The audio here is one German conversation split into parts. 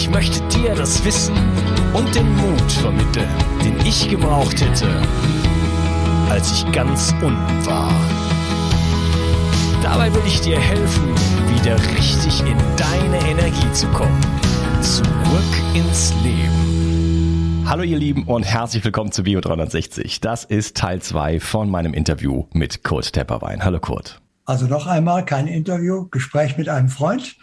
Ich möchte dir das Wissen und den Mut vermitteln, den ich gebraucht hätte, als ich ganz unten war. Dabei will ich dir helfen, wieder richtig in deine Energie zu kommen. Zurück ins Leben. Hallo ihr Lieben und herzlich willkommen zu Bio 360. Das ist Teil 2 von meinem Interview mit Kurt Tepperwein. Hallo Kurt. Also noch einmal kein Interview, Gespräch mit einem Freund.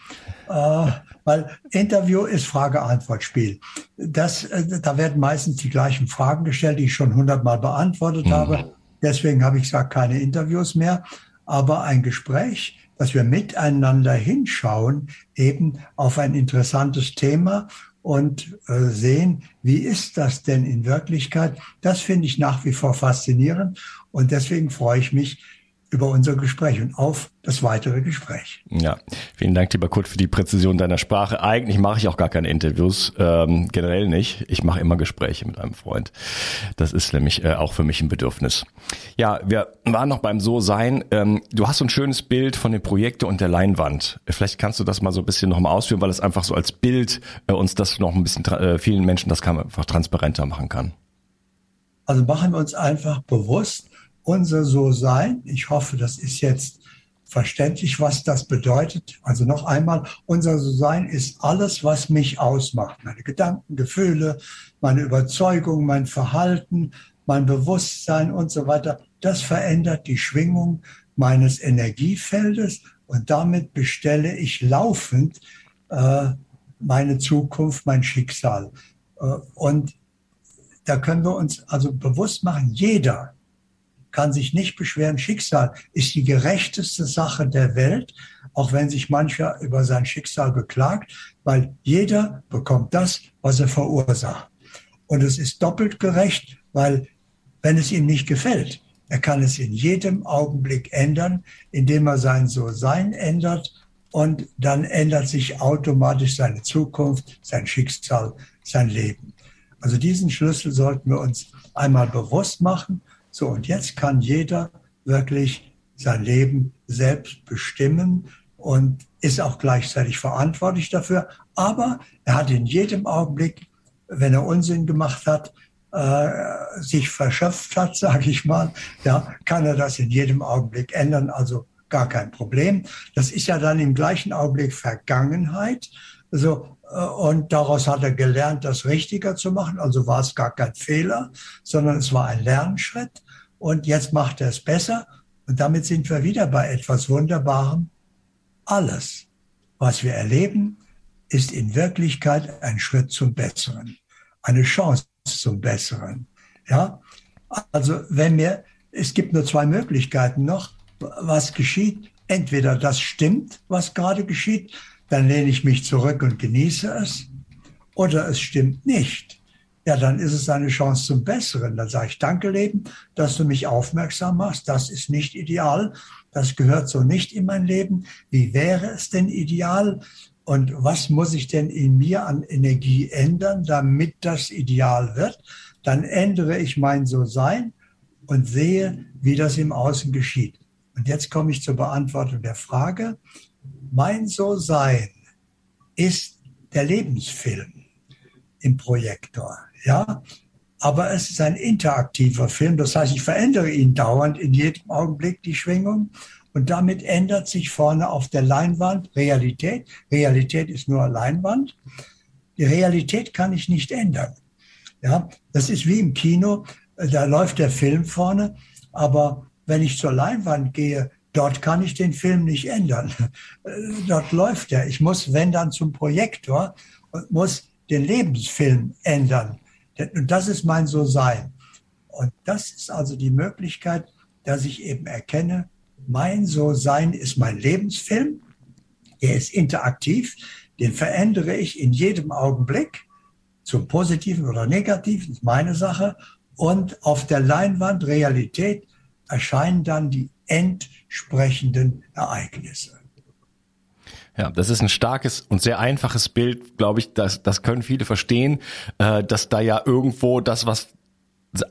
Äh, weil Interview ist Frage-Antwort-Spiel. Das, äh, da werden meistens die gleichen Fragen gestellt, die ich schon hundertmal beantwortet mhm. habe. Deswegen habe ich gesagt, keine Interviews mehr, aber ein Gespräch, dass wir miteinander hinschauen, eben auf ein interessantes Thema und äh, sehen, wie ist das denn in Wirklichkeit? Das finde ich nach wie vor faszinierend und deswegen freue ich mich, über unser Gespräch und auf das weitere Gespräch. Ja, vielen Dank, lieber Kurt, für die Präzision deiner Sprache. Eigentlich mache ich auch gar keine Interviews, ähm, generell nicht. Ich mache immer Gespräche mit einem Freund. Das ist nämlich äh, auch für mich ein Bedürfnis. Ja, wir waren noch beim So-Sein. Ähm, du hast so ein schönes Bild von den Projekten und der Leinwand. Vielleicht kannst du das mal so ein bisschen nochmal ausführen, weil es einfach so als Bild äh, uns das noch ein bisschen, äh, vielen Menschen das kann einfach transparenter machen kann. Also machen wir uns einfach bewusst, unser So-Sein. Ich hoffe, das ist jetzt verständlich, was das bedeutet. Also noch einmal, unser So-Sein ist alles, was mich ausmacht. Meine Gedanken, Gefühle, meine Überzeugung, mein Verhalten, mein Bewusstsein und so weiter. Das verändert die Schwingung meines Energiefeldes und damit bestelle ich laufend äh, meine Zukunft, mein Schicksal. Äh, und da können wir uns also bewusst machen, jeder, kann sich nicht beschweren. Schicksal ist die gerechteste Sache der Welt, auch wenn sich mancher über sein Schicksal beklagt, weil jeder bekommt das, was er verursacht. Und es ist doppelt gerecht, weil wenn es ihm nicht gefällt, er kann es in jedem Augenblick ändern, indem er sein So-Sein ändert und dann ändert sich automatisch seine Zukunft, sein Schicksal, sein Leben. Also diesen Schlüssel sollten wir uns einmal bewusst machen so, und jetzt kann jeder wirklich sein Leben selbst bestimmen und ist auch gleichzeitig verantwortlich dafür. Aber er hat in jedem Augenblick, wenn er Unsinn gemacht hat, äh, sich verschöpft hat, sage ich mal, ja, kann er das in jedem Augenblick ändern. Also gar kein Problem. Das ist ja dann im gleichen Augenblick Vergangenheit. So, äh, und daraus hat er gelernt, das richtiger zu machen. Also war es gar kein Fehler, sondern es war ein Lernschritt und jetzt macht er es besser. Und damit sind wir wieder bei etwas Wunderbarem. Alles, was wir erleben, ist in Wirklichkeit ein Schritt zum Besseren, eine Chance zum Besseren. Ja, also wenn mir, es gibt nur zwei Möglichkeiten noch, was geschieht. Entweder das stimmt, was gerade geschieht, dann lehne ich mich zurück und genieße es, oder es stimmt nicht ja, dann ist es eine Chance zum Besseren. Dann sage ich, danke Leben, dass du mich aufmerksam machst. Das ist nicht ideal. Das gehört so nicht in mein Leben. Wie wäre es denn ideal? Und was muss ich denn in mir an Energie ändern, damit das ideal wird? Dann ändere ich mein So-Sein und sehe, wie das im Außen geschieht. Und jetzt komme ich zur Beantwortung der Frage. Mein So-Sein ist der Lebensfilm im Projektor. Ja, aber es ist ein interaktiver Film. Das heißt, ich verändere ihn dauernd in jedem Augenblick die Schwingung. Und damit ändert sich vorne auf der Leinwand Realität. Realität ist nur Leinwand. Die Realität kann ich nicht ändern. Ja, das ist wie im Kino. Da läuft der Film vorne. Aber wenn ich zur Leinwand gehe, dort kann ich den Film nicht ändern. Dort läuft er. Ich muss, wenn dann zum Projektor und muss den Lebensfilm ändern. Und das ist mein So-Sein. Und das ist also die Möglichkeit, dass ich eben erkenne, mein So-Sein ist mein Lebensfilm. Der ist interaktiv. Den verändere ich in jedem Augenblick zum Positiven oder Negativen, ist meine Sache. Und auf der Leinwand Realität erscheinen dann die entsprechenden Ereignisse. Ja, das ist ein starkes und sehr einfaches Bild, glaube ich, das, das können viele verstehen, äh, dass da ja irgendwo das, was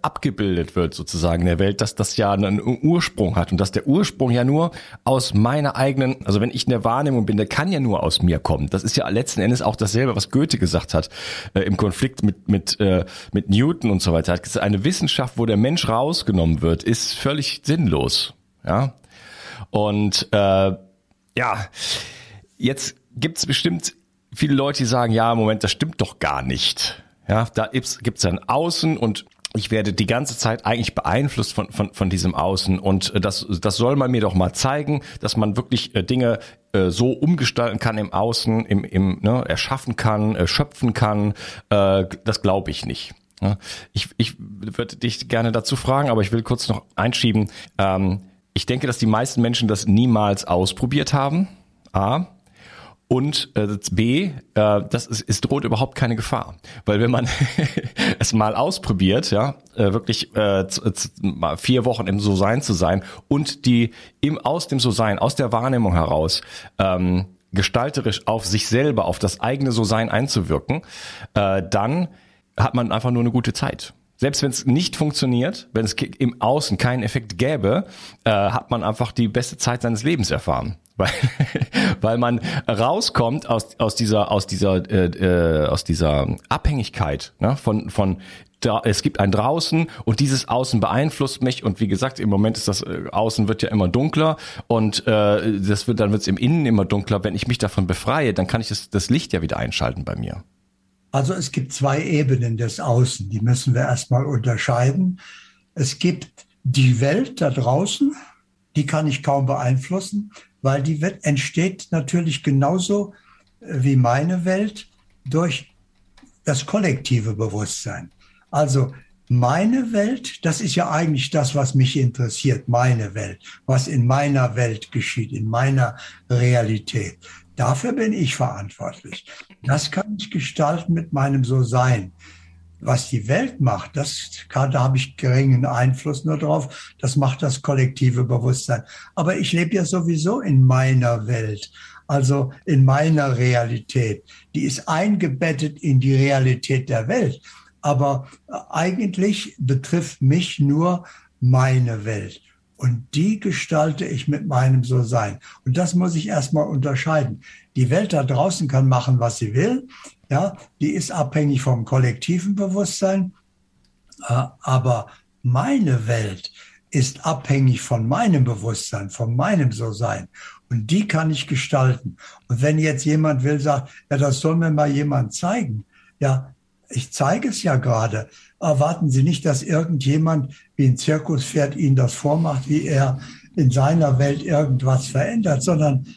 abgebildet wird sozusagen in der Welt, dass das ja einen Ursprung hat und dass der Ursprung ja nur aus meiner eigenen, also wenn ich in der Wahrnehmung bin, der kann ja nur aus mir kommen. Das ist ja letzten Endes auch dasselbe, was Goethe gesagt hat äh, im Konflikt mit mit äh, mit Newton und so weiter. Er hat gesagt, eine Wissenschaft, wo der Mensch rausgenommen wird, ist völlig sinnlos. Ja und äh, ja Jetzt gibt es bestimmt viele Leute, die sagen, ja, Moment, das stimmt doch gar nicht. Ja, da gibt es ein Außen und ich werde die ganze Zeit eigentlich beeinflusst von, von, von diesem Außen und das, das soll man mir doch mal zeigen, dass man wirklich äh, Dinge äh, so umgestalten kann im Außen, im, im ne, erschaffen kann, äh, schöpfen kann. Äh, das glaube ich nicht. Ich, ich würde dich gerne dazu fragen, aber ich will kurz noch einschieben. Ähm, ich denke, dass die meisten Menschen das niemals ausprobiert haben. A. Und äh, B, äh, das ist, es droht überhaupt keine Gefahr. Weil wenn man es mal ausprobiert, ja, äh, wirklich äh, vier Wochen im So-Sein zu sein und die im, aus dem So-Sein, aus der Wahrnehmung heraus ähm, gestalterisch auf sich selber, auf das eigene So-Sein einzuwirken, äh, dann hat man einfach nur eine gute Zeit. Selbst wenn es nicht funktioniert, wenn es im Außen keinen Effekt gäbe, äh, hat man einfach die beste Zeit seines Lebens erfahren weil, weil man rauskommt aus, aus dieser aus dieser äh, äh, aus dieser Abhängigkeit ne, von von da, es gibt ein draußen und dieses Außen beeinflusst mich und wie gesagt im Moment ist das äh, Außen wird ja immer dunkler und äh, das wird dann wird es im Innen immer dunkler. Wenn ich mich davon befreie dann kann ich das, das Licht ja wieder einschalten bei mir. Also es gibt zwei Ebenen des Außen die müssen wir erstmal unterscheiden. Es gibt die Welt da draußen die kann ich kaum beeinflussen weil die Welt entsteht natürlich genauso äh, wie meine Welt durch das kollektive Bewusstsein. Also meine Welt, das ist ja eigentlich das, was mich interessiert, meine Welt, was in meiner Welt geschieht, in meiner Realität. Dafür bin ich verantwortlich. Das kann ich gestalten mit meinem So-Sein was die Welt macht, das kann, da habe ich geringen Einfluss nur drauf. Das macht das kollektive Bewusstsein. Aber ich lebe ja sowieso in meiner Welt, also in meiner Realität. Die ist eingebettet in die Realität der Welt. Aber eigentlich betrifft mich nur meine Welt. Und die gestalte ich mit meinem So-Sein. Und das muss ich erstmal unterscheiden. Die Welt da draußen kann machen, was sie will. Ja, die ist abhängig vom kollektiven Bewusstsein. Äh, aber meine Welt ist abhängig von meinem Bewusstsein, von meinem So-Sein. Und die kann ich gestalten. Und wenn jetzt jemand will, sagt, ja, das soll mir mal jemand zeigen. Ja, ich zeige es ja gerade. Erwarten Sie nicht, dass irgendjemand wie ein Zirkuspferd Ihnen das vormacht, wie er in seiner Welt irgendwas verändert, sondern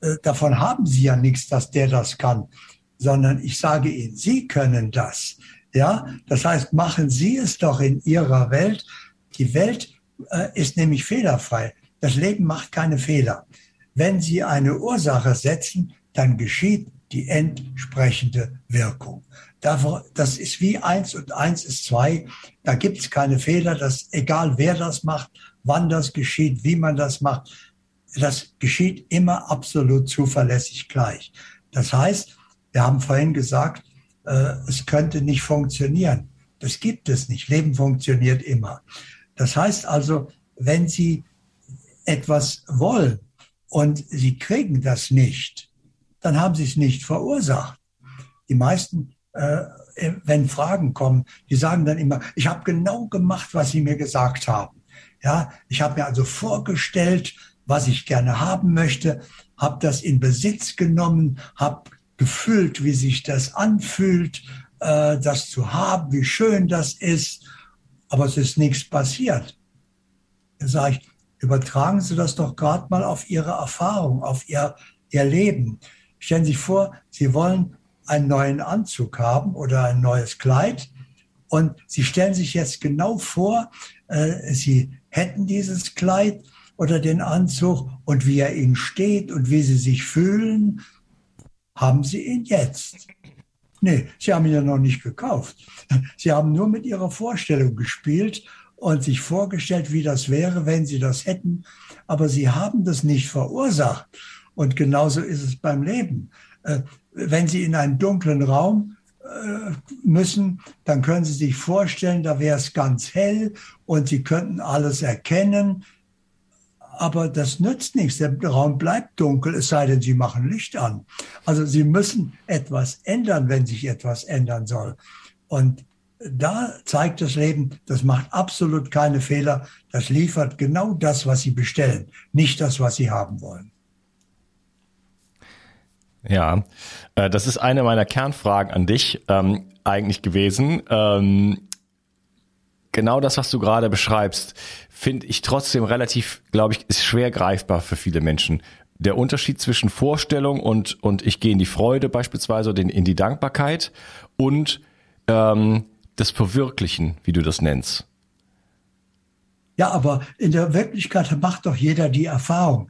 äh, davon haben Sie ja nichts, dass der das kann sondern ich sage Ihnen, Sie können das. Ja, das heißt, machen Sie es doch in Ihrer Welt. Die Welt äh, ist nämlich fehlerfrei. Das Leben macht keine Fehler. Wenn Sie eine Ursache setzen, dann geschieht die entsprechende Wirkung. Das ist wie eins und eins ist zwei. Da gibt es keine Fehler. Das egal wer das macht, wann das geschieht, wie man das macht. Das geschieht immer absolut zuverlässig gleich. Das heißt, wir haben vorhin gesagt, äh, es könnte nicht funktionieren. Das gibt es nicht. Leben funktioniert immer. Das heißt also, wenn Sie etwas wollen und Sie kriegen das nicht, dann haben Sie es nicht verursacht. Die meisten, äh, wenn Fragen kommen, die sagen dann immer, ich habe genau gemacht, was Sie mir gesagt haben. Ja, ich habe mir also vorgestellt, was ich gerne haben möchte, habe das in Besitz genommen, habe gefühlt, wie sich das anfühlt, äh, das zu haben, wie schön das ist, aber es ist nichts passiert. Da sage ich, übertragen Sie das doch gerade mal auf Ihre Erfahrung, auf Ihr, Ihr Leben. Stellen Sie sich vor, Sie wollen einen neuen Anzug haben oder ein neues Kleid und Sie stellen sich jetzt genau vor, äh, Sie hätten dieses Kleid oder den Anzug und wie er Ihnen steht und wie Sie sich fühlen, haben Sie ihn jetzt. Nee, Sie haben ihn ja noch nicht gekauft. Sie haben nur mit Ihrer Vorstellung gespielt und sich vorgestellt, wie das wäre, wenn Sie das hätten. Aber Sie haben das nicht verursacht. Und genauso ist es beim Leben. Äh, wenn Sie in einen dunklen Raum äh, müssen, dann können Sie sich vorstellen, da wäre es ganz hell und Sie könnten alles erkennen. Aber das nützt nichts. Der Raum bleibt dunkel, es sei denn, Sie machen Licht an. Also Sie müssen etwas ändern, wenn sich etwas ändern soll. Und da zeigt das Leben, das macht absolut keine Fehler. Das liefert genau das, was Sie bestellen, nicht das, was Sie haben wollen. Ja, äh, das ist eine meiner Kernfragen an dich ähm, eigentlich gewesen. Ähm, genau das, was du gerade beschreibst, finde ich trotzdem relativ, glaube ich, ist schwer greifbar für viele Menschen. Der Unterschied zwischen Vorstellung und, und ich gehe in die Freude beispielsweise oder in die Dankbarkeit und ähm, das Verwirklichen, wie du das nennst. Ja, aber in der Wirklichkeit macht doch jeder die Erfahrung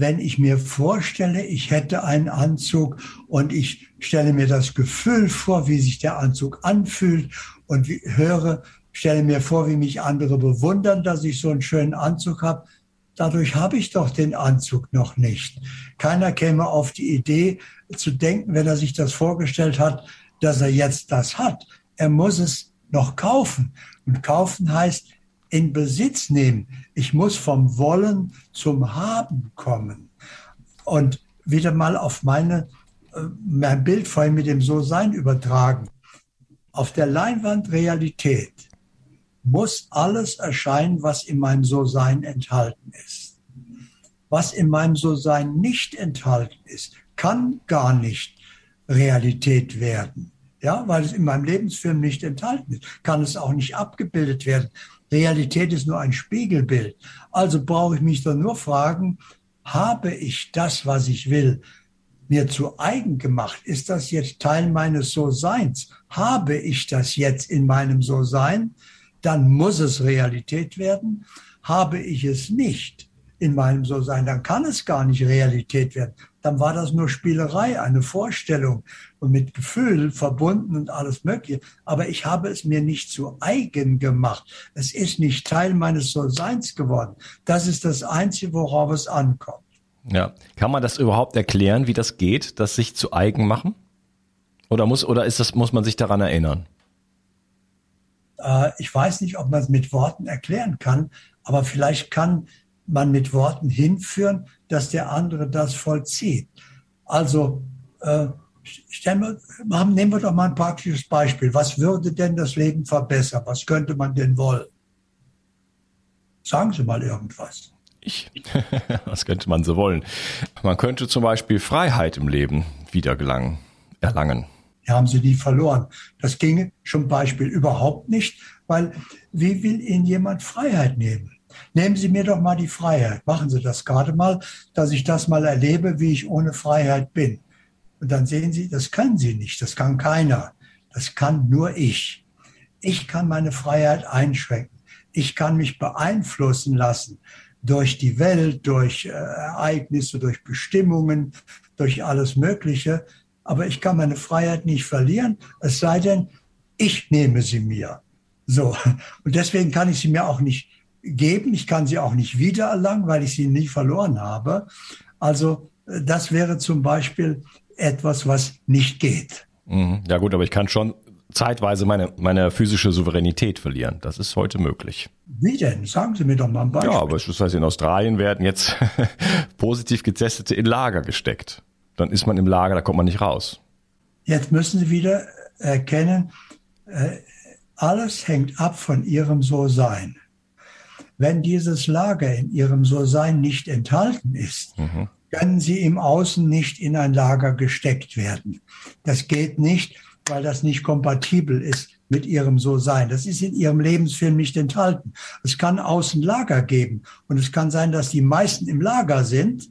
wenn ich mir vorstelle, ich hätte einen Anzug und ich stelle mir das Gefühl vor, wie sich der Anzug anfühlt und wie, höre, stelle mir vor, wie mich andere bewundern, dass ich so einen schönen Anzug habe. Dadurch habe ich doch den Anzug noch nicht. Keiner käme auf die Idee zu denken, wenn er sich das vorgestellt hat, dass er jetzt das hat. Er muss es noch kaufen. Und kaufen heißt, in Besitz nehmen. Ich muss vom Wollen zum Haben kommen. Und wieder mal auf meine, äh, mein Bild vorhin mit dem So-Sein übertragen. Auf der Leinwand Realität muss alles erscheinen, was in meinem So-Sein enthalten ist. Was in meinem So-Sein nicht enthalten ist, kann gar nicht Realität werden. Ja, weil es in meinem Lebensfilm nicht enthalten ist, kann es auch nicht abgebildet werden. Realität ist nur ein Spiegelbild. Also brauche ich mich dann nur fragen, habe ich das, was ich will, mir zu eigen gemacht? Ist das jetzt Teil meines So-Seins? Habe ich das jetzt in meinem So-Sein? Dann muss es Realität werden. Habe ich es nicht in meinem So-Sein, dann kann es gar nicht Realität werden dann war das nur Spielerei, eine Vorstellung und mit Gefühl verbunden und alles Mögliche. Aber ich habe es mir nicht zu eigen gemacht. Es ist nicht Teil meines So-Seins geworden. Das ist das Einzige, worauf es ankommt. Ja. Kann man das überhaupt erklären, wie das geht, das sich zu eigen machen? Oder muss, oder ist das, muss man sich daran erinnern? Äh, ich weiß nicht, ob man es mit Worten erklären kann, aber vielleicht kann man mit Worten hinführen, dass der andere das vollzieht. Also äh, wir, nehmen wir doch mal ein praktisches Beispiel. Was würde denn das Leben verbessern? Was könnte man denn wollen? Sagen Sie mal irgendwas. Ich, was könnte man so wollen? Man könnte zum Beispiel Freiheit im Leben wieder gelangen, erlangen. Ja, haben Sie die verloren. Das ginge zum Beispiel überhaupt nicht, weil wie will Ihnen jemand Freiheit nehmen? Nehmen Sie mir doch mal die Freiheit. Machen Sie das gerade mal, dass ich das mal erlebe, wie ich ohne Freiheit bin. Und dann sehen Sie, das können Sie nicht. Das kann keiner. Das kann nur ich. Ich kann meine Freiheit einschränken. Ich kann mich beeinflussen lassen durch die Welt, durch äh, Ereignisse, durch Bestimmungen, durch alles Mögliche. Aber ich kann meine Freiheit nicht verlieren, es sei denn, ich nehme sie mir. So. Und deswegen kann ich sie mir auch nicht geben. Ich kann sie auch nicht wiedererlangen, weil ich sie nie verloren habe. Also äh, das wäre zum Beispiel etwas, was nicht geht. Mhm. Ja gut, aber ich kann schon zeitweise meine, meine physische Souveränität verlieren. Das ist heute möglich. Wie denn? Sagen Sie mir doch mal ein Beispiel. Ja, beispielsweise in Australien werden jetzt positiv getestete in Lager gesteckt. Dann ist man im Lager, da kommt man nicht raus. Jetzt müssen Sie wieder erkennen, äh, alles hängt ab von Ihrem So-Sein. Wenn dieses Lager in Ihrem So-Sein nicht enthalten ist, mhm. können Sie im Außen nicht in ein Lager gesteckt werden. Das geht nicht, weil das nicht kompatibel ist mit ihrem So-Sein. Das ist in ihrem Lebensfilm nicht enthalten. Es kann außen Lager geben und es kann sein, dass die meisten im Lager sind,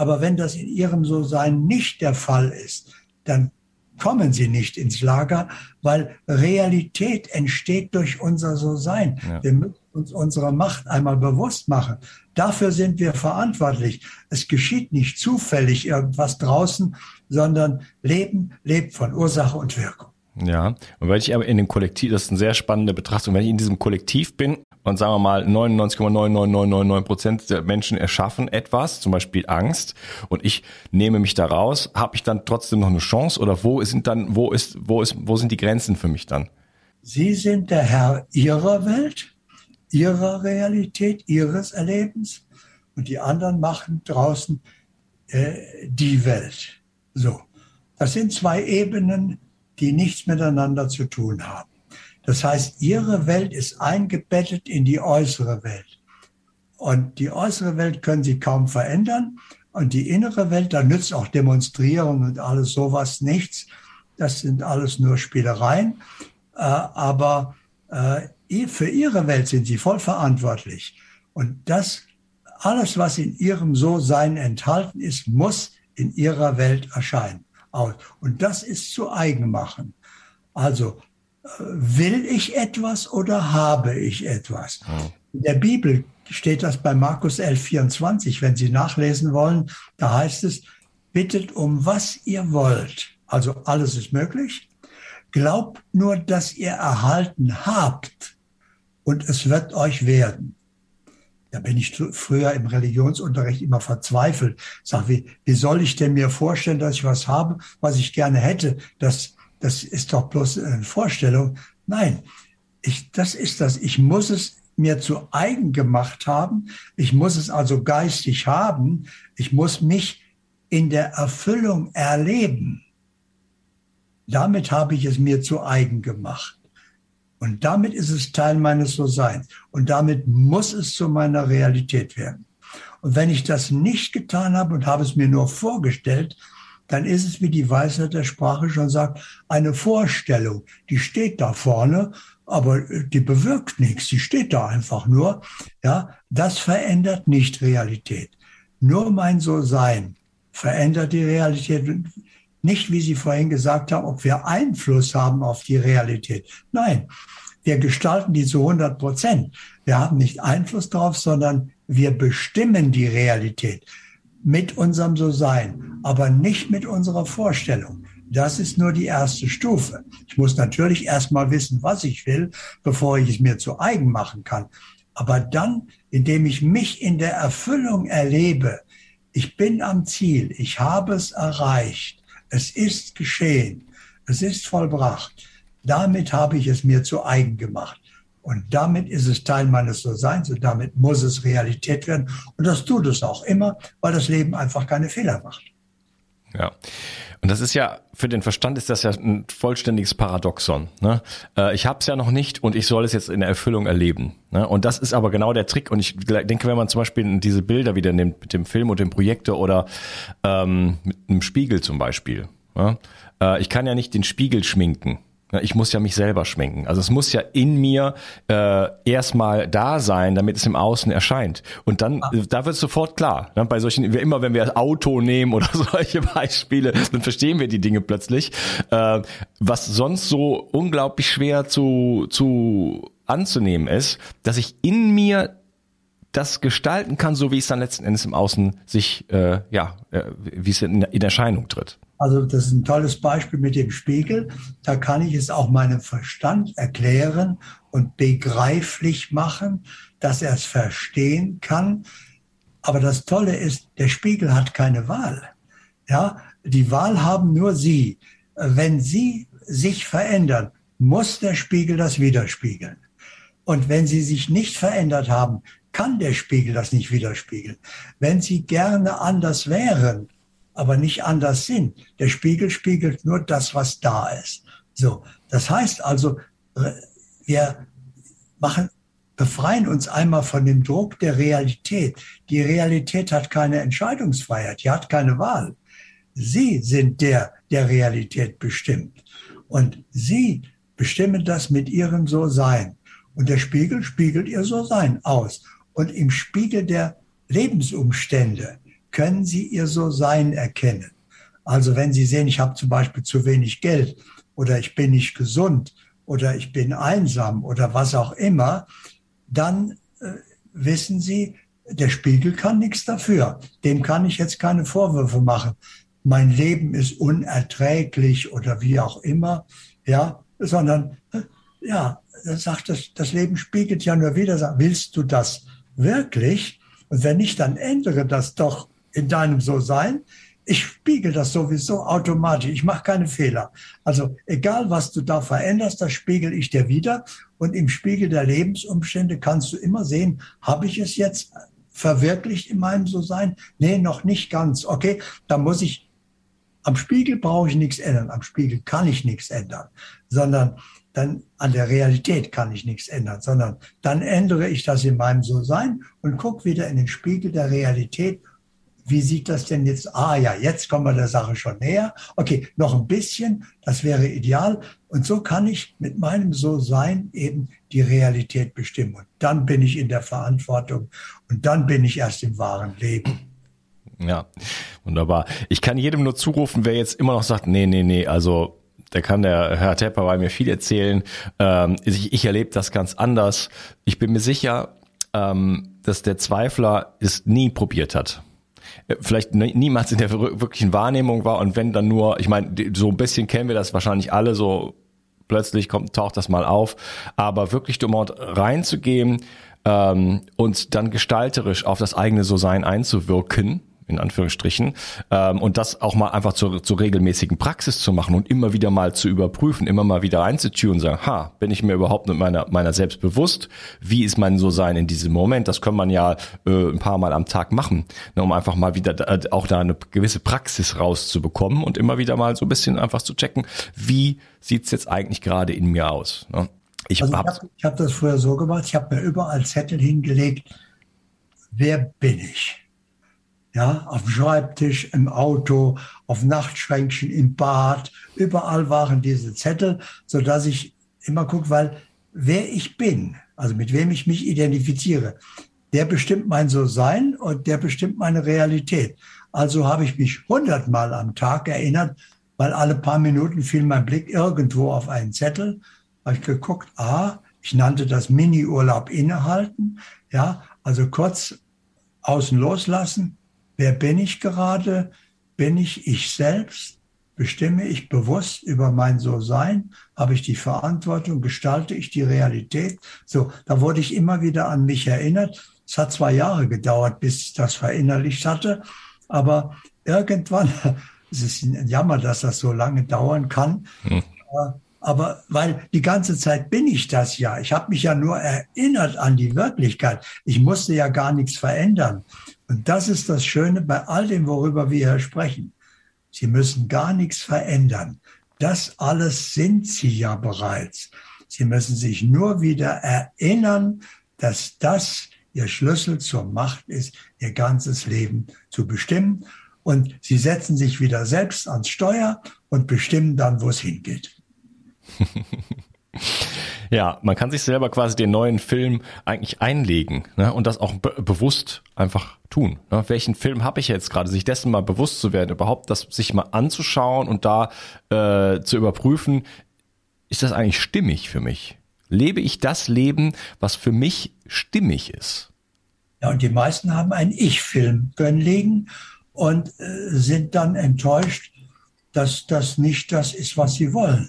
aber wenn das in ihrem So-Sein nicht der Fall ist, dann kommen sie nicht ins Lager, weil Realität entsteht durch unser So-Sein. Ja. Wir müssen uns unsere Macht einmal bewusst machen. Dafür sind wir verantwortlich. Es geschieht nicht zufällig irgendwas draußen, sondern Leben lebt von Ursache und Wirkung. Ja, und weil ich aber in dem Kollektiv, das ist eine sehr spannende Betrachtung, wenn ich in diesem Kollektiv bin und sagen wir mal 99,99999 Prozent der Menschen erschaffen etwas, zum Beispiel Angst, und ich nehme mich da raus, habe ich dann trotzdem noch eine Chance oder wo sind dann, wo ist, wo ist, wo sind die Grenzen für mich dann? Sie sind der Herr Ihrer Welt, Ihrer Realität, Ihres Erlebens und die anderen machen draußen äh, die Welt. So, das sind zwei Ebenen, die nichts miteinander zu tun haben. Das heißt, ihre Welt ist eingebettet in die äußere Welt. Und die äußere Welt können sie kaum verändern. Und die innere Welt, da nützt auch Demonstrieren und alles sowas nichts. Das sind alles nur Spielereien. Äh, aber äh, für ihre Welt sind sie voll verantwortlich. Und das, alles, was in ihrem So-Sein enthalten ist, muss in ihrer Welt erscheinen. Und das ist zu eigen machen. Also will ich etwas oder habe ich etwas? In der Bibel steht das bei Markus 11, 24. Wenn Sie nachlesen wollen, da heißt es, bittet um was ihr wollt. Also alles ist möglich. Glaubt nur, dass ihr erhalten habt und es wird euch werden. Da bin ich früher im Religionsunterricht immer verzweifelt. Sag, wie, wie soll ich denn mir vorstellen, dass ich was habe, was ich gerne hätte? Das, das ist doch bloß eine Vorstellung. Nein, ich, das ist das. Ich muss es mir zu eigen gemacht haben. Ich muss es also geistig haben. Ich muss mich in der Erfüllung erleben. Damit habe ich es mir zu eigen gemacht. Und damit ist es Teil meines So-Seins. Und damit muss es zu meiner Realität werden. Und wenn ich das nicht getan habe und habe es mir nur vorgestellt, dann ist es, wie die Weisheit der Sprache schon sagt, eine Vorstellung. Die steht da vorne, aber die bewirkt nichts. Die steht da einfach nur. Ja, das verändert nicht Realität. Nur mein So-Sein verändert die Realität. Nicht, wie Sie vorhin gesagt haben, ob wir Einfluss haben auf die Realität. Nein, wir gestalten die zu 100 Prozent. Wir haben nicht Einfluss darauf, sondern wir bestimmen die Realität mit unserem So-Sein, aber nicht mit unserer Vorstellung. Das ist nur die erste Stufe. Ich muss natürlich erstmal wissen, was ich will, bevor ich es mir zu eigen machen kann. Aber dann, indem ich mich in der Erfüllung erlebe, ich bin am Ziel, ich habe es erreicht, es ist geschehen, es ist vollbracht, damit habe ich es mir zu eigen gemacht. Und damit ist es Teil meines So-Seins und damit muss es Realität werden. Und das tut es auch immer, weil das Leben einfach keine Fehler macht. Ja. Und das ist ja, für den Verstand ist das ja ein vollständiges Paradoxon. Ne? Äh, ich habe es ja noch nicht und ich soll es jetzt in der Erfüllung erleben. Ne? Und das ist aber genau der Trick. Und ich denke, wenn man zum Beispiel diese Bilder wieder nimmt mit dem Film und dem Projektor oder ähm, mit einem Spiegel zum Beispiel. Ne? Äh, ich kann ja nicht den Spiegel schminken. Ich muss ja mich selber schminken. Also es muss ja in mir äh, erstmal da sein, damit es im Außen erscheint. Und dann, ah. da wird es sofort klar. Ne? Bei solchen, immer wenn wir das Auto nehmen oder solche Beispiele, dann verstehen wir die Dinge plötzlich. Äh, was sonst so unglaublich schwer zu, zu anzunehmen ist, dass ich in mir das gestalten kann, so wie es dann letzten Endes im Außen sich, äh, ja, äh, wie es in, in Erscheinung tritt. Also das ist ein tolles Beispiel mit dem Spiegel. Da kann ich es auch meinem Verstand erklären und begreiflich machen, dass er es verstehen kann. Aber das Tolle ist, der Spiegel hat keine Wahl. Ja, die Wahl haben nur Sie. Wenn Sie sich verändern, muss der Spiegel das widerspiegeln. Und wenn Sie sich nicht verändert haben, kann der Spiegel das nicht widerspiegeln. Wenn Sie gerne anders wären, aber nicht anders sind, der Spiegel spiegelt nur das, was da ist. So, das heißt also, äh, wir machen, befreien uns einmal von dem Druck der Realität. Die Realität hat keine Entscheidungsfreiheit, die hat keine Wahl. Sie sind der, der Realität bestimmt. Und Sie bestimmen das mit Ihrem So-Sein. Und der Spiegel spiegelt Ihr So-Sein aus. Und im Spiegel der Lebensumstände können Sie Ihr So-Sein erkennen. Also wenn Sie sehen, ich habe zum Beispiel zu wenig Geld oder ich bin nicht gesund oder ich bin einsam oder was auch immer, dann äh, wissen Sie, der Spiegel kann nichts dafür. Dem kann ich jetzt keine Vorwürfe machen. Mein Leben ist unerträglich oder wie auch immer, ja, sondern äh, ja, sagt das, das Leben spiegelt ja nur wieder, willst du das wirklich? Und wenn nicht, dann ändere das doch in deinem So-Sein. Ich spiegel das sowieso automatisch. Ich mache keine Fehler. Also egal, was du da veränderst, das spiegel ich dir wieder. Und im Spiegel der Lebensumstände kannst du immer sehen, habe ich es jetzt verwirklicht in meinem So-Sein? Nee, noch nicht ganz. Okay, da muss ich, am Spiegel brauche ich nichts ändern. Am Spiegel kann ich nichts ändern, sondern dann an der Realität kann ich nichts ändern, sondern dann ändere ich das in meinem So-Sein und gucke wieder in den Spiegel der Realität wie sieht das denn jetzt? Ah ja, jetzt kommen wir der Sache schon näher. Okay, noch ein bisschen, das wäre ideal. Und so kann ich mit meinem So-Sein eben die Realität bestimmen. Und dann bin ich in der Verantwortung und dann bin ich erst im wahren Leben. Ja, wunderbar. Ich kann jedem nur zurufen, wer jetzt immer noch sagt, nee, nee, nee, also da kann der Herr Tepper bei mir viel erzählen. Ähm, ich, ich erlebe das ganz anders. Ich bin mir sicher, ähm, dass der Zweifler es nie probiert hat äh, vielleicht niemals in der wirklichen Wahrnehmung war und wenn dann nur, ich meine, so ein bisschen kennen wir das wahrscheinlich alle, so plötzlich kommt, taucht das mal auf, aber wirklich dort reinzugehen ähm, und dann gestalterisch auf das eigene So-Sein einzuwirken, in Anführungsstrichen, ähm, und das auch mal einfach zur, zur regelmäßigen Praxis zu machen und immer wieder mal zu überprüfen, immer mal wieder einzutun und sagen, ha, bin ich mir überhaupt mit meiner, meiner selbst bewusst? Wie ist mein So-Sein in diesem Moment? Das kann man ja äh, ein paar Mal am Tag machen, ne, um einfach mal wieder da, auch da eine gewisse Praxis rauszubekommen und immer wieder mal so ein bisschen einfach zu checken, wie sieht's jetzt eigentlich gerade in mir aus? Ne? Ich also habe ich hab das früher so gemacht, ich habe mir überall Zettel hingelegt, wer bin ich? Ja, auf dem Schreibtisch, im Auto, auf Nachtschränkchen, im Bad, überall waren diese Zettel, so dass ich immer gucke, weil wer ich bin, also mit wem ich mich identifiziere, der bestimmt mein So-Sein und der bestimmt meine Realität. Also habe ich mich hundertmal am Tag erinnert, weil alle paar Minuten fiel mein Blick irgendwo auf einen Zettel. Habe ich geguckt, ah, ich nannte das Mini-Urlaub innehalten. Ja, also kurz außen loslassen, Wer bin ich gerade? Bin ich ich selbst? Bestimme ich bewusst über mein So-Sein? Habe ich die Verantwortung? Gestalte ich die Realität? So, da wurde ich immer wieder an mich erinnert. Es hat zwei Jahre gedauert, bis ich das verinnerlicht hatte. Aber irgendwann, es ist ein Jammer, dass das so lange dauern kann. Hm. Aber weil die ganze Zeit bin ich das ja. Ich habe mich ja nur erinnert an die Wirklichkeit. Ich musste ja gar nichts verändern. Und das ist das Schöne bei all dem, worüber wir hier sprechen. Sie müssen gar nichts verändern. Das alles sind Sie ja bereits. Sie müssen sich nur wieder erinnern, dass das Ihr Schlüssel zur Macht ist, Ihr ganzes Leben zu bestimmen. Und Sie setzen sich wieder selbst ans Steuer und bestimmen dann, wo es hingeht. Ja, man kann sich selber quasi den neuen Film eigentlich einlegen ne? und das auch be bewusst einfach tun. Ne? Welchen Film habe ich jetzt gerade? Sich dessen mal bewusst zu werden, überhaupt das sich mal anzuschauen und da äh, zu überprüfen, ist das eigentlich stimmig für mich? Lebe ich das Leben, was für mich stimmig ist? Ja, und die meisten haben einen Ich-Film können liegen und äh, sind dann enttäuscht, dass das nicht das ist, was sie wollen.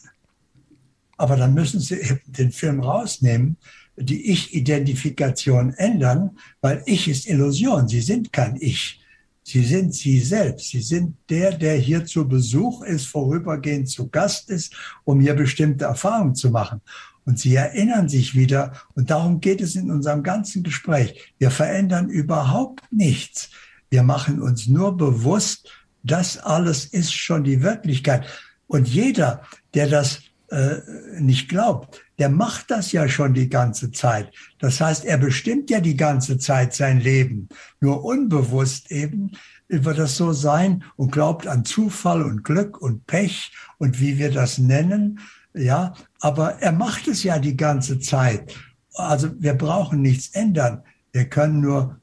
Aber dann müssen Sie eben den Film rausnehmen, die Ich-Identifikation ändern, weil Ich ist Illusion. Sie sind kein Ich. Sie sind Sie selbst. Sie sind der, der hier zu Besuch ist, vorübergehend zu Gast ist, um hier bestimmte Erfahrungen zu machen. Und Sie erinnern sich wieder. Und darum geht es in unserem ganzen Gespräch. Wir verändern überhaupt nichts. Wir machen uns nur bewusst, das alles ist schon die Wirklichkeit. Und jeder, der das äh, nicht glaubt, der macht das ja schon die ganze Zeit. Das heißt, er bestimmt ja die ganze Zeit sein Leben. Nur unbewusst eben wird das so sein und glaubt an Zufall und Glück und Pech und wie wir das nennen. Ja, aber er macht es ja die ganze Zeit. Also wir brauchen nichts ändern. Wir können nur,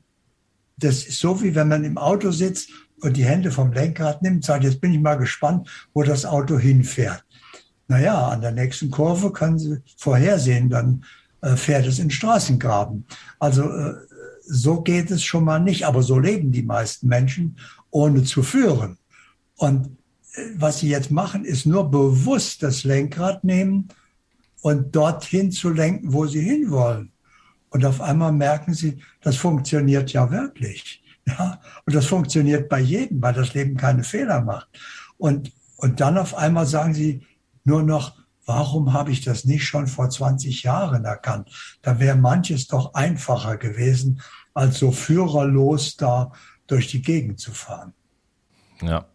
das ist so wie wenn man im Auto sitzt und die Hände vom Lenkrad nimmt, sagt, jetzt bin ich mal gespannt, wo das Auto hinfährt. Naja, an der nächsten Kurve können Sie vorhersehen, dann äh, fährt es in Straßengraben. Also äh, so geht es schon mal nicht, aber so leben die meisten Menschen, ohne zu führen. Und äh, was sie jetzt machen, ist nur bewusst das Lenkrad nehmen und dorthin zu lenken, wo sie hinwollen. Und auf einmal merken sie, das funktioniert ja wirklich. Ja, und das funktioniert bei jedem, weil das Leben keine Fehler macht. Und, und dann auf einmal sagen sie nur noch, warum habe ich das nicht schon vor 20 Jahren erkannt? Da wäre manches doch einfacher gewesen, als so führerlos da durch die Gegend zu fahren. Ja.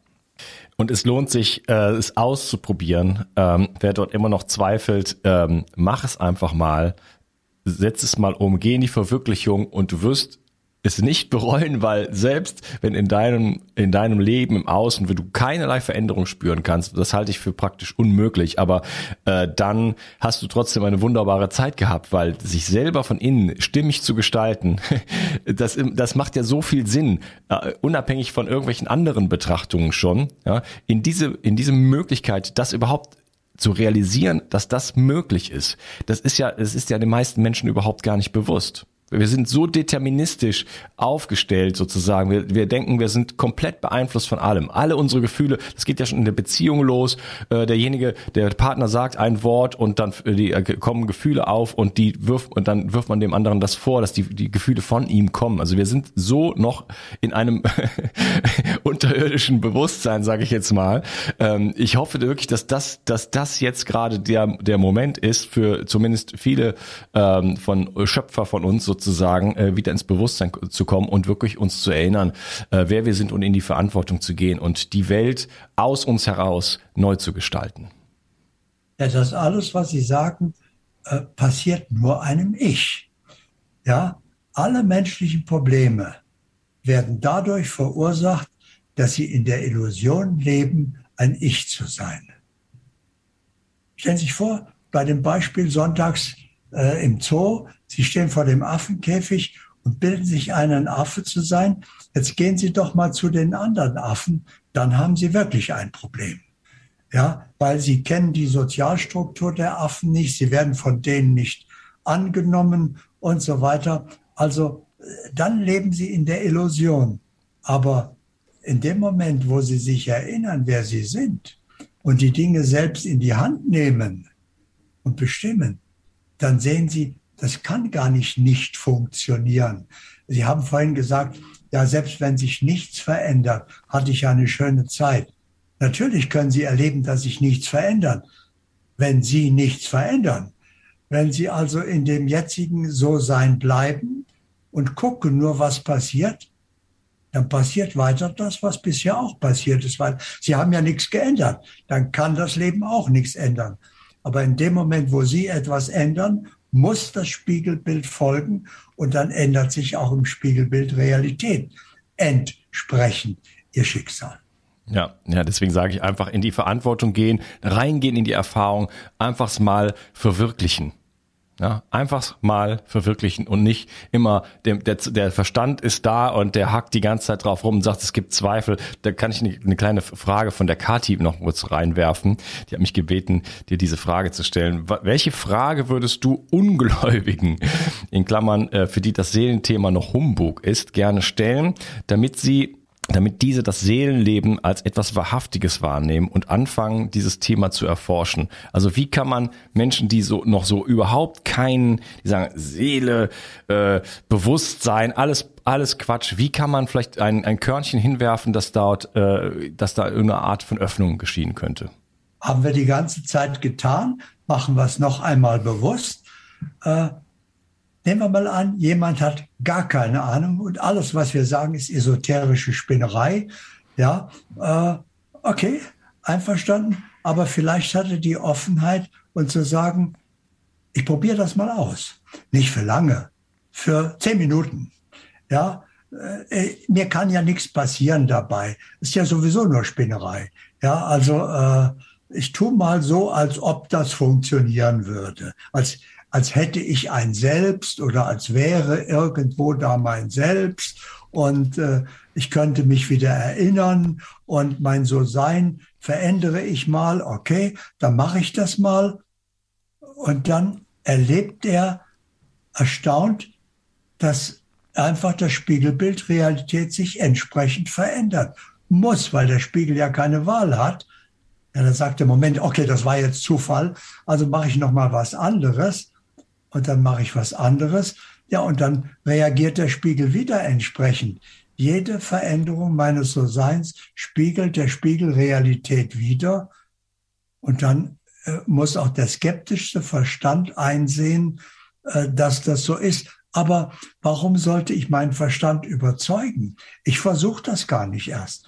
Und es lohnt sich, äh, es auszuprobieren. Ähm, wer dort immer noch zweifelt, ähm, mach es einfach mal. Setz es mal um, geh in die Verwirklichung und du wirst es nicht bereuen, weil selbst wenn in deinem, in deinem Leben im Außen, wenn du keinerlei Veränderung spüren kannst, das halte ich für praktisch unmöglich, aber äh, dann hast du trotzdem eine wunderbare Zeit gehabt, weil sich selber von innen stimmig zu gestalten, das, das macht ja so viel Sinn, uh, unabhängig von irgendwelchen anderen Betrachtungen schon, ja, in diese, in diese Möglichkeit, das überhaupt zu realisieren, dass das möglich ist. Das ist ja, es ist ja den meisten Menschen überhaupt gar nicht bewusst. Wir sind so deterministisch aufgestellt sozusagen. Wir, wir denken, wir sind komplett beeinflusst von allem. Alle unsere Gefühle, das geht ja schon in der Beziehung los. Äh, derjenige, der Partner sagt ein Wort und dann äh, die, äh, kommen Gefühle auf und die wirft und dann wirft man dem anderen das vor, dass die, die Gefühle von ihm kommen. Also wir sind so noch in einem unterirdischen Bewusstsein, sage ich jetzt mal. Ähm, ich hoffe wirklich, dass das, dass das jetzt gerade der der Moment ist für zumindest viele ähm, von Schöpfer von uns sozusagen sozusagen äh, wieder ins Bewusstsein zu kommen und wirklich uns zu erinnern, äh, wer wir sind und in die Verantwortung zu gehen und die Welt aus uns heraus neu zu gestalten. Ja, das alles, was Sie sagen, äh, passiert nur einem Ich. Ja, alle menschlichen Probleme werden dadurch verursacht, dass sie in der Illusion leben, ein Ich zu sein. Stellen Sie sich vor, bei dem Beispiel sonntags äh, im Zoo. Sie stehen vor dem Affenkäfig und bilden sich ein, ein Affe zu sein. Jetzt gehen Sie doch mal zu den anderen Affen, dann haben Sie wirklich ein Problem. Ja, weil Sie kennen die Sozialstruktur der Affen nicht, Sie werden von denen nicht angenommen und so weiter. Also äh, dann leben Sie in der Illusion. Aber in dem Moment, wo Sie sich erinnern, wer Sie sind und die Dinge selbst in die Hand nehmen und bestimmen, dann sehen Sie, das kann gar nicht nicht funktionieren. Sie haben vorhin gesagt, ja, selbst wenn sich nichts verändert, hatte ich eine schöne Zeit. Natürlich können Sie erleben, dass sich nichts verändert, wenn Sie nichts verändern. Wenn Sie also in dem jetzigen So-Sein bleiben und gucken nur, was passiert, dann passiert weiter das, was bisher auch passiert ist, weil Sie haben ja nichts geändert. Dann kann das Leben auch nichts ändern. Aber in dem Moment, wo Sie etwas ändern, muss das Spiegelbild folgen und dann ändert sich auch im Spiegelbild Realität entsprechend Ihr Schicksal. Ja, ja, deswegen sage ich einfach in die Verantwortung gehen, reingehen in die Erfahrung, einfach's mal verwirklichen. Ja, einfach mal verwirklichen und nicht immer, der, der, der Verstand ist da und der hackt die ganze Zeit drauf rum und sagt, es gibt Zweifel. Da kann ich eine, eine kleine Frage von der Kati noch kurz reinwerfen. Die hat mich gebeten, dir diese Frage zu stellen. Welche Frage würdest du Ungläubigen, in Klammern, äh, für die das Seelenthema noch Humbug ist, gerne stellen, damit sie damit diese das Seelenleben als etwas Wahrhaftiges wahrnehmen und anfangen, dieses Thema zu erforschen. Also wie kann man Menschen, die so noch so überhaupt keinen, die sagen Seele, äh, Bewusstsein, alles alles Quatsch. Wie kann man vielleicht ein, ein Körnchen hinwerfen, dass dort, äh, dass da irgendeine Art von Öffnung geschehen könnte? Haben wir die ganze Zeit getan, machen wir es noch einmal bewusst. Äh, Nehmen wir mal an, jemand hat gar keine Ahnung und alles, was wir sagen, ist esoterische Spinnerei. Ja, äh, okay, einverstanden. Aber vielleicht hat er die Offenheit und zu sagen, ich probiere das mal aus. Nicht für lange, für zehn Minuten. Ja, äh, mir kann ja nichts passieren dabei. Ist ja sowieso nur Spinnerei. Ja, also äh, ich tue mal so, als ob das funktionieren würde. Als als hätte ich ein Selbst oder als wäre irgendwo da mein Selbst. Und äh, ich könnte mich wieder erinnern und mein So-Sein verändere ich mal, okay, dann mache ich das mal. Und dann erlebt er erstaunt, dass einfach das Spiegelbild Realität sich entsprechend verändert. Muss, weil der Spiegel ja keine Wahl hat. Ja, dann sagt er, Moment, okay, das war jetzt Zufall, also mache ich noch mal was anderes und dann mache ich was anderes. Ja, und dann reagiert der Spiegel wieder entsprechend. Jede Veränderung meines So-Seins spiegelt der Spiegel Realität wieder. Und dann äh, muss auch der skeptischste Verstand einsehen, äh, dass das so ist. Aber warum sollte ich meinen Verstand überzeugen? Ich versuche das gar nicht erst.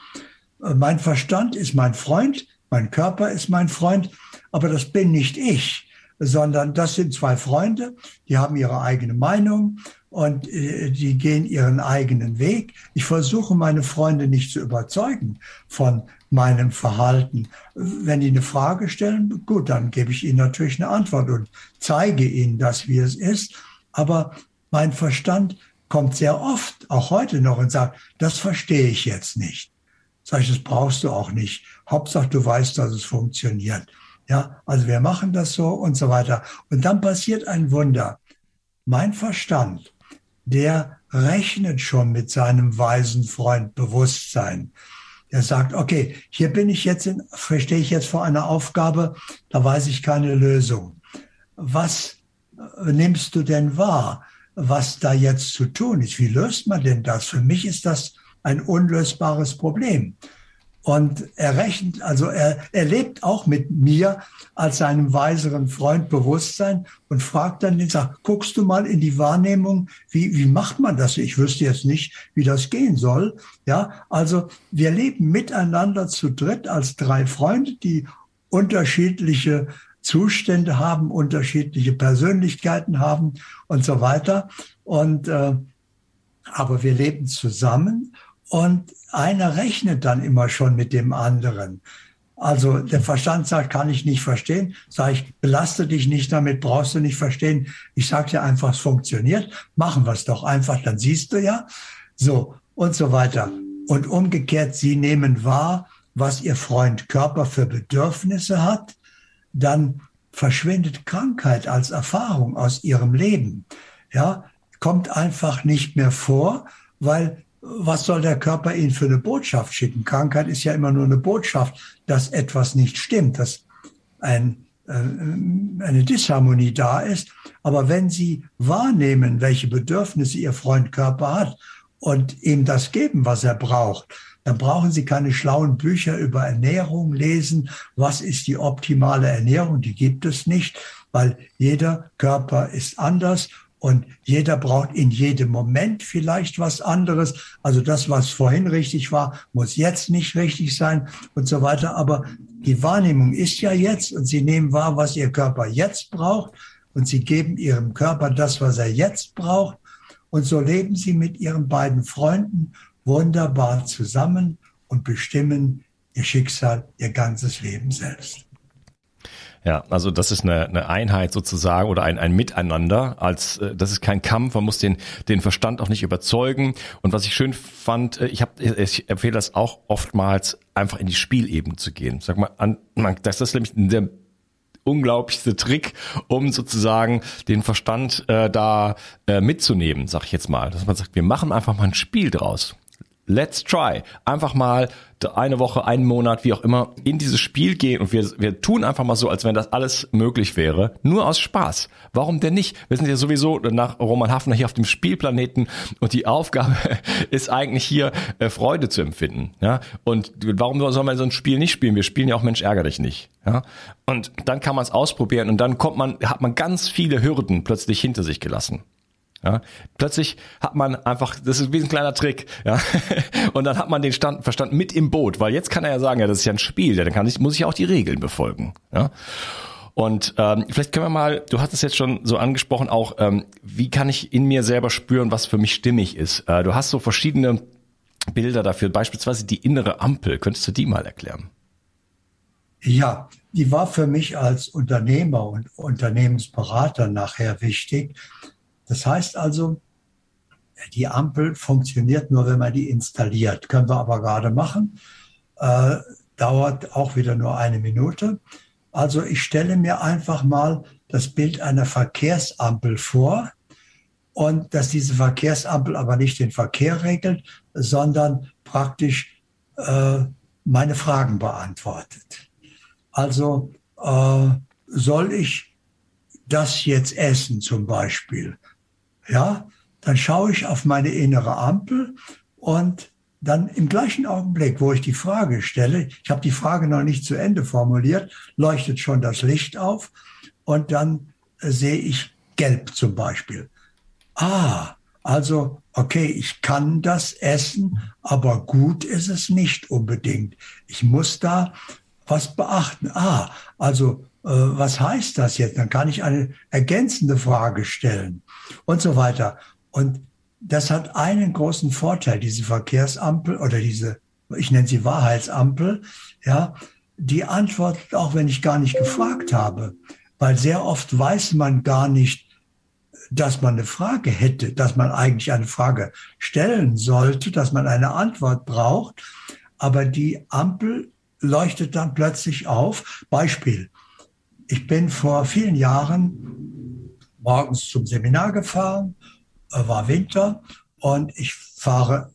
Äh, mein Verstand ist mein Freund, mein Körper ist mein Freund, aber das bin nicht ich sondern das sind zwei Freunde, die haben ihre eigene Meinung und äh, die gehen ihren eigenen Weg. Ich versuche meine Freunde nicht zu überzeugen von meinem Verhalten. Wenn die eine Frage stellen, gut, dann gebe ich ihnen natürlich eine Antwort und zeige ihnen das, wie es ist. Aber mein Verstand kommt sehr oft, auch heute noch, und sagt, das verstehe ich jetzt nicht. Sag ich, das brauchst du auch nicht. Hauptsache, du weißt, dass es funktioniert. Ja, also wir machen das so und so weiter. Und dann passiert ein Wunder. Mein Verstand, der rechnet schon mit seinem weisen Freund Bewusstsein. Der sagt, okay, hier bin ich jetzt, in, verstehe ich jetzt vor einer Aufgabe, da weiß ich keine Lösung. Was äh, nimmst du denn wahr, was da jetzt zu tun ist? Wie löst man denn das? Für mich ist das ein unlösbares Problem. Und er rechnet, also er, er lebt auch mit mir als seinem weiseren Freund Bewusstsein und fragt dann den sagt, guckst du mal in die Wahrnehmung, wie, wie macht man das? Ich wüsste jetzt nicht, wie das gehen soll. Ja, also wir leben miteinander zu dritt als drei Freunde, die unterschiedliche Zustände haben, unterschiedliche Persönlichkeiten haben und so weiter. Und äh, aber wir leben zusammen und einer rechnet dann immer schon mit dem anderen. Also der Verstand sagt, kann ich nicht verstehen. Sag ich, belaste dich nicht damit, brauchst du nicht verstehen. Ich sage dir einfach, es funktioniert. Machen wir es doch einfach, dann siehst du ja. So und so weiter. Und umgekehrt, sie nehmen wahr, was ihr Freund Körper für Bedürfnisse hat. Dann verschwindet Krankheit als Erfahrung aus ihrem Leben. Ja, kommt einfach nicht mehr vor, weil was soll der Körper Ihnen für eine Botschaft schicken? Krankheit ist ja immer nur eine Botschaft, dass etwas nicht stimmt, dass ein, äh, eine Disharmonie da ist. Aber wenn Sie wahrnehmen, welche Bedürfnisse Ihr Freund Körper hat und ihm das geben, was er braucht, dann brauchen Sie keine schlauen Bücher über Ernährung lesen. Was ist die optimale Ernährung? Die gibt es nicht, weil jeder Körper ist anders und jeder braucht in jedem Moment vielleicht was anderes. Also das, was vorhin richtig war, muss jetzt nicht richtig sein und so weiter. Aber die Wahrnehmung ist ja jetzt und Sie nehmen wahr, was Ihr Körper jetzt braucht und Sie geben Ihrem Körper das, was er jetzt braucht. Und so leben Sie mit Ihren beiden Freunden wunderbar zusammen und bestimmen Ihr Schicksal, Ihr ganzes Leben selbst. Ja, also das ist eine, eine Einheit sozusagen oder ein, ein Miteinander. Als äh, das ist kein Kampf, man muss den den Verstand auch nicht überzeugen. Und was ich schön fand, äh, ich habe ich empfehle das auch oftmals einfach in die Spielebene zu gehen. Sag mal, an, man, das ist nämlich der unglaublichste Trick, um sozusagen den Verstand äh, da äh, mitzunehmen, sag ich jetzt mal. Dass man sagt, wir machen einfach mal ein Spiel draus let's try. Einfach mal eine Woche, einen Monat, wie auch immer, in dieses Spiel gehen und wir, wir tun einfach mal so, als wenn das alles möglich wäre. Nur aus Spaß. Warum denn nicht? Wir sind ja sowieso nach Roman Hafner hier auf dem Spielplaneten und die Aufgabe ist eigentlich hier äh, Freude zu empfinden. Ja? Und warum soll man so ein Spiel nicht spielen? Wir spielen ja auch Mensch ärger dich nicht. Ja? Und dann kann man es ausprobieren und dann kommt man, hat man ganz viele Hürden plötzlich hinter sich gelassen. Ja, plötzlich hat man einfach, das ist wie ein kleiner Trick, ja, und dann hat man den Stand, Verstand mit im Boot, weil jetzt kann er ja sagen, ja, das ist ja ein Spiel, dann kann ich, muss ich auch die Regeln befolgen, ja. Und ähm, vielleicht können wir mal, du hast es jetzt schon so angesprochen, auch ähm, wie kann ich in mir selber spüren, was für mich stimmig ist. Äh, du hast so verschiedene Bilder dafür, beispielsweise die innere Ampel. Könntest du die mal erklären? Ja, die war für mich als Unternehmer und Unternehmensberater nachher wichtig, das heißt also, die Ampel funktioniert nur, wenn man die installiert. Können wir aber gerade machen. Äh, dauert auch wieder nur eine Minute. Also ich stelle mir einfach mal das Bild einer Verkehrsampel vor und dass diese Verkehrsampel aber nicht den Verkehr regelt, sondern praktisch äh, meine Fragen beantwortet. Also äh, soll ich das jetzt essen zum Beispiel? Ja, dann schaue ich auf meine innere Ampel und dann im gleichen Augenblick, wo ich die Frage stelle, ich habe die Frage noch nicht zu Ende formuliert, leuchtet schon das Licht auf und dann äh, sehe ich gelb zum Beispiel. Ah, also, okay, ich kann das essen, aber gut ist es nicht unbedingt. Ich muss da was beachten. Ah, also äh, was heißt das jetzt? Dann kann ich eine ergänzende Frage stellen und so weiter. Und das hat einen großen Vorteil, diese Verkehrsampel oder diese, ich nenne sie Wahrheitsampel, ja, die antwortet auch, wenn ich gar nicht gefragt habe. Weil sehr oft weiß man gar nicht, dass man eine Frage hätte, dass man eigentlich eine Frage stellen sollte, dass man eine Antwort braucht. Aber die Ampel leuchtet dann plötzlich auf. Beispiel ich bin vor vielen Jahren morgens zum Seminar gefahren, äh, war Winter und ich fahre,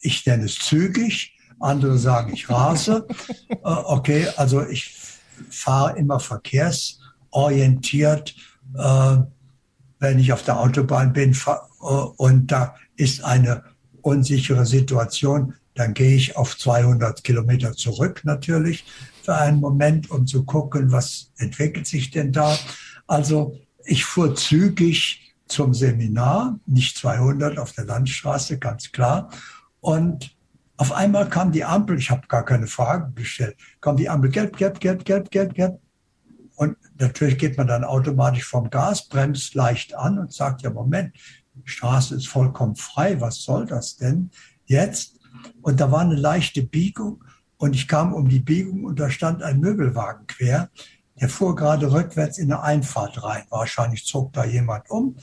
ich nenne es zügig, andere sagen, ich rase. Äh, okay, also ich fahre immer verkehrsorientiert, äh, wenn ich auf der Autobahn bin und da ist eine unsichere Situation, dann gehe ich auf 200 Kilometer zurück natürlich für einen Moment, um zu gucken, was entwickelt sich denn da. Also ich fuhr zügig zum Seminar, nicht 200 auf der Landstraße, ganz klar. Und auf einmal kam die Ampel, ich habe gar keine Fragen gestellt, kam die Ampel gelb, gelb, gelb, gelb, gelb, gelb. Und natürlich geht man dann automatisch vom Gas, bremst leicht an und sagt, ja, Moment, die Straße ist vollkommen frei, was soll das denn jetzt? Und da war eine leichte Biegung und ich kam um die Biegung und da stand ein Möbelwagen quer. Der fuhr gerade rückwärts in eine Einfahrt rein. Wahrscheinlich zog da jemand um.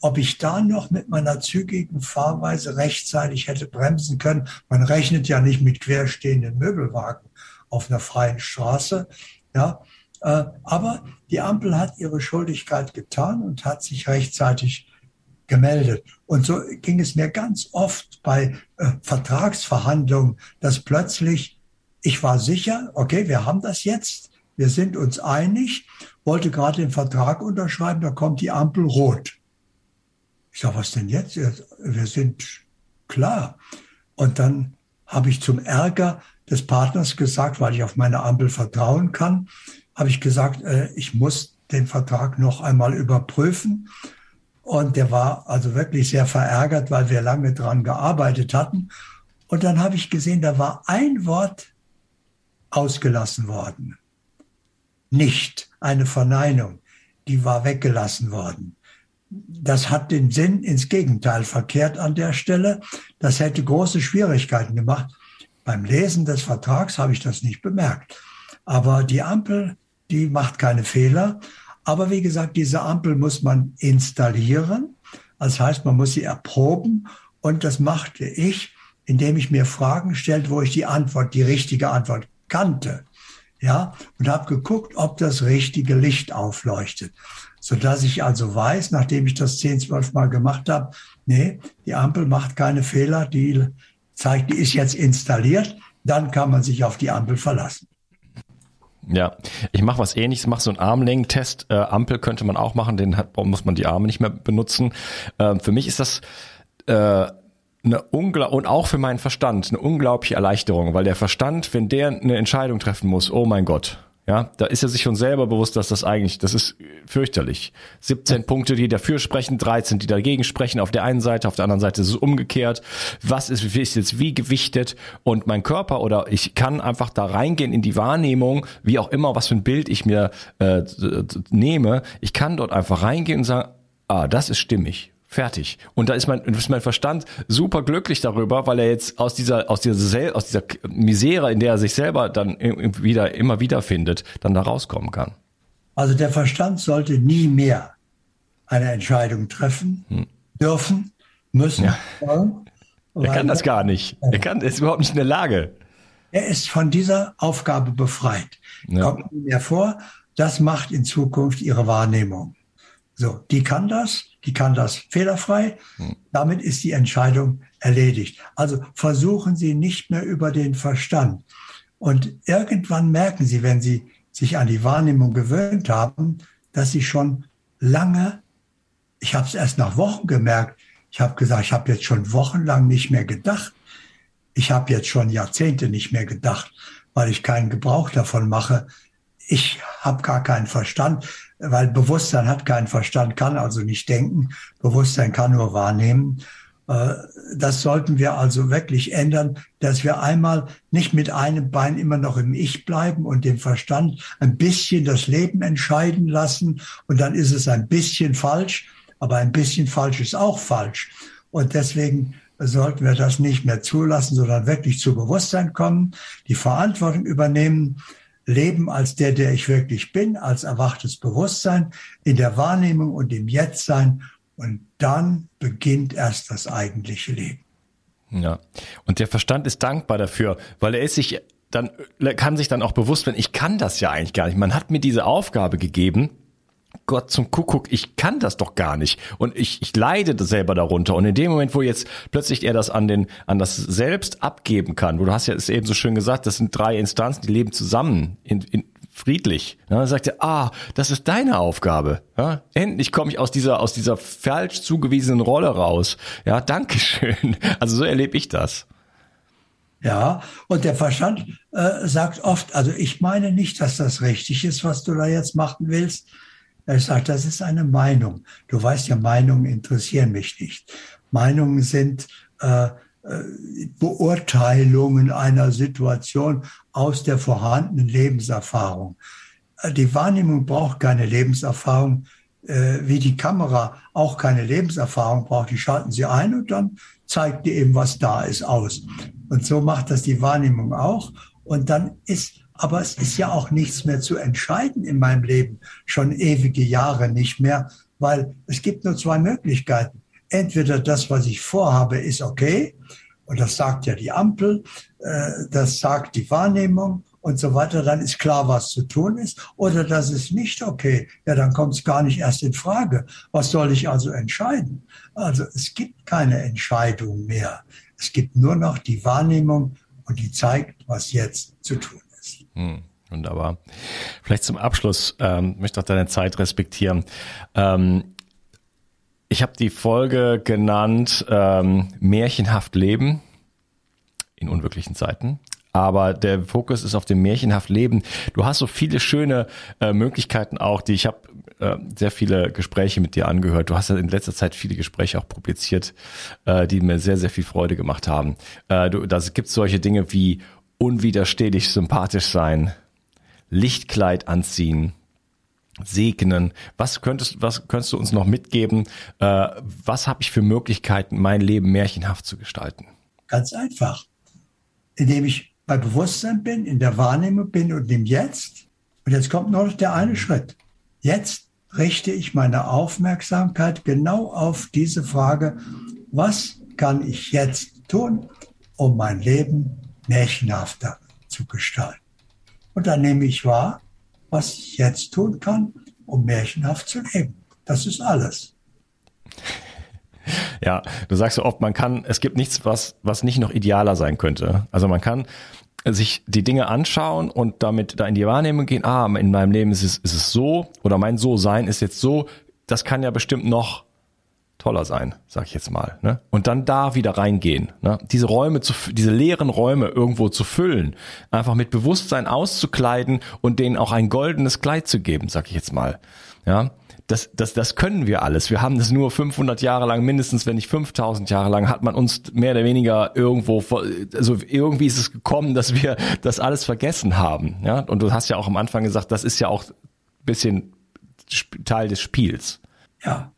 Ob ich da noch mit meiner zügigen Fahrweise rechtzeitig hätte bremsen können, man rechnet ja nicht mit querstehenden Möbelwagen auf einer freien Straße. Ja, äh, aber die Ampel hat ihre Schuldigkeit getan und hat sich rechtzeitig gemeldet. Und so ging es mir ganz oft bei äh, Vertragsverhandlungen, dass plötzlich, ich war sicher, okay, wir haben das jetzt, wir sind uns einig, wollte gerade den Vertrag unterschreiben, da kommt die Ampel rot. Ich sage, was denn jetzt? Wir sind klar. Und dann habe ich zum Ärger des Partners gesagt, weil ich auf meine Ampel vertrauen kann, habe ich gesagt, äh, ich muss den Vertrag noch einmal überprüfen und der war also wirklich sehr verärgert, weil wir lange dran gearbeitet hatten. Und dann habe ich gesehen, da war ein Wort ausgelassen worden. Nicht eine Verneinung, die war weggelassen worden. Das hat den Sinn ins Gegenteil verkehrt an der Stelle. Das hätte große Schwierigkeiten gemacht. Beim Lesen des Vertrags habe ich das nicht bemerkt. Aber die Ampel, die macht keine Fehler. Aber wie gesagt, diese Ampel muss man installieren. Das heißt, man muss sie erproben. Und das machte ich, indem ich mir Fragen stellte, wo ich die Antwort, die richtige Antwort kannte. Ja, und habe geguckt, ob das richtige Licht aufleuchtet. Sodass ich also weiß, nachdem ich das 10, 12 Mal gemacht habe, nee, die Ampel macht keine Fehler, die zeigt, die ist jetzt installiert, dann kann man sich auf die Ampel verlassen. Ja, ich mache was ähnliches, mache so einen Armlängentest. Äh, Ampel könnte man auch machen, den hat, muss man die Arme nicht mehr benutzen. Äh, für mich ist das äh, eine unglaubliche und auch für meinen Verstand eine unglaubliche Erleichterung, weil der Verstand, wenn der eine Entscheidung treffen muss, oh mein Gott, ja, da ist er sich schon selber bewusst, dass das eigentlich, das ist fürchterlich. 17 Punkte, die dafür sprechen, 13, die dagegen sprechen. Auf der einen Seite, auf der anderen Seite ist es umgekehrt. Was ist, ist jetzt wie gewichtet? Und mein Körper oder ich kann einfach da reingehen in die Wahrnehmung, wie auch immer, was für ein Bild ich mir äh, nehme. Ich kann dort einfach reingehen und sagen, ah, das ist stimmig. Fertig. Und da ist mein, ist mein Verstand super glücklich darüber, weil er jetzt aus dieser, aus dieser, aus dieser Misere, in der er sich selber dann wieder, immer wieder findet, dann da rauskommen kann. Also der Verstand sollte nie mehr eine Entscheidung treffen, hm. dürfen, müssen, ja. wollen. Er kann das gar nicht. Er kann, ist überhaupt nicht in der Lage. Er ist von dieser Aufgabe befreit. Ja. Kommt mir vor, das macht in Zukunft ihre Wahrnehmung. So, die kann das, die kann das fehlerfrei. Hm. Damit ist die Entscheidung erledigt. Also versuchen Sie nicht mehr über den Verstand. Und irgendwann merken Sie, wenn Sie sich an die Wahrnehmung gewöhnt haben, dass Sie schon lange, ich habe es erst nach Wochen gemerkt, ich habe gesagt, ich habe jetzt schon wochenlang nicht mehr gedacht. Ich habe jetzt schon Jahrzehnte nicht mehr gedacht, weil ich keinen Gebrauch davon mache. Ich habe gar keinen Verstand weil Bewusstsein hat keinen Verstand, kann also nicht denken. Bewusstsein kann nur wahrnehmen. Äh, das sollten wir also wirklich ändern, dass wir einmal nicht mit einem Bein immer noch im Ich bleiben und dem Verstand ein bisschen das Leben entscheiden lassen und dann ist es ein bisschen falsch, aber ein bisschen falsch ist auch falsch. Und deswegen sollten wir das nicht mehr zulassen, sondern wirklich zu Bewusstsein kommen, die Verantwortung übernehmen, leben als der, der ich wirklich bin, als erwachtes Bewusstsein, in der Wahrnehmung und im Jetztsein. Und dann beginnt erst das eigentliche Leben. Ja. Und der Verstand ist dankbar dafür, weil er ist sich dann, kann sich dann auch bewusst werden, ich kann das ja eigentlich gar nicht. Man hat mir diese Aufgabe gegeben, Gott zum Kuckuck, ich kann das doch gar nicht. Und ich, ich leide selber darunter. Und in dem Moment, wo jetzt plötzlich er das an den, an das Selbst abgeben kann, wo du hast ja es eben so schön gesagt, das sind drei Instanzen, die leben zusammen, in, in, friedlich. Ja, dann sagt er, ah, das ist deine Aufgabe. Ja, endlich komme ich aus dieser, aus dieser falsch zugewiesenen Rolle raus. Ja, Dankeschön. Also so erlebe ich das. Ja, und der Verstand äh, sagt oft, also ich meine nicht, dass das richtig ist, was du da jetzt machen willst. Er sagt, das ist eine Meinung. Du weißt ja, Meinungen interessieren mich nicht. Meinungen sind äh, äh, Beurteilungen einer Situation aus der vorhandenen Lebenserfahrung. Äh, die Wahrnehmung braucht keine Lebenserfahrung, äh, wie die Kamera auch keine Lebenserfahrung braucht. Die schalten sie ein und dann zeigt die eben, was da ist, aus. Und so macht das die Wahrnehmung auch. Und dann ist aber es ist ja auch nichts mehr zu entscheiden in meinem Leben, schon ewige Jahre nicht mehr, weil es gibt nur zwei Möglichkeiten. Entweder das, was ich vorhabe, ist okay, und das sagt ja die Ampel, äh, das sagt die Wahrnehmung und so weiter, dann ist klar, was zu tun ist, oder das ist nicht okay, ja, dann kommt es gar nicht erst in Frage. Was soll ich also entscheiden? Also es gibt keine Entscheidung mehr. Es gibt nur noch die Wahrnehmung und die zeigt, was jetzt zu tun hm, wunderbar. Vielleicht zum Abschluss, ähm, möchte auch deine Zeit respektieren. Ähm, ich habe die Folge genannt ähm, Märchenhaft Leben in unwirklichen Zeiten. Aber der Fokus ist auf dem märchenhaft Leben. Du hast so viele schöne äh, Möglichkeiten auch, die ich habe äh, sehr viele Gespräche mit dir angehört. Du hast ja in letzter Zeit viele Gespräche auch publiziert, äh, die mir sehr, sehr viel Freude gemacht haben. Äh, du, da gibt solche Dinge wie unwiderstehlich sympathisch sein, Lichtkleid anziehen, segnen. Was könntest, was könntest du uns noch mitgeben? Äh, was habe ich für Möglichkeiten, mein Leben märchenhaft zu gestalten? Ganz einfach. Indem ich bei Bewusstsein bin, in der Wahrnehmung bin und im Jetzt. Und jetzt kommt noch der eine Schritt. Jetzt richte ich meine Aufmerksamkeit genau auf diese Frage, was kann ich jetzt tun, um mein Leben märchenhafter zu gestalten. Und dann nehme ich wahr, was ich jetzt tun kann, um märchenhaft zu leben. Das ist alles. Ja, du sagst so oft, man kann, es gibt nichts, was, was nicht noch idealer sein könnte. Also man kann sich die Dinge anschauen und damit da in die Wahrnehmung gehen, ah, in meinem Leben ist es, ist es so oder mein So-Sein ist jetzt so, das kann ja bestimmt noch toller sein, sag ich jetzt mal. Ne? Und dann da wieder reingehen. Ne? Diese Räume, zu, diese leeren Räume irgendwo zu füllen, einfach mit Bewusstsein auszukleiden und denen auch ein goldenes Kleid zu geben, sag ich jetzt mal. Ja, das, das, das können wir alles. Wir haben das nur 500 Jahre lang, mindestens, wenn nicht 5000 Jahre lang, hat man uns mehr oder weniger irgendwo, also irgendwie ist es gekommen, dass wir das alles vergessen haben. Ja, und du hast ja auch am Anfang gesagt, das ist ja auch bisschen Teil des Spiels. Ja,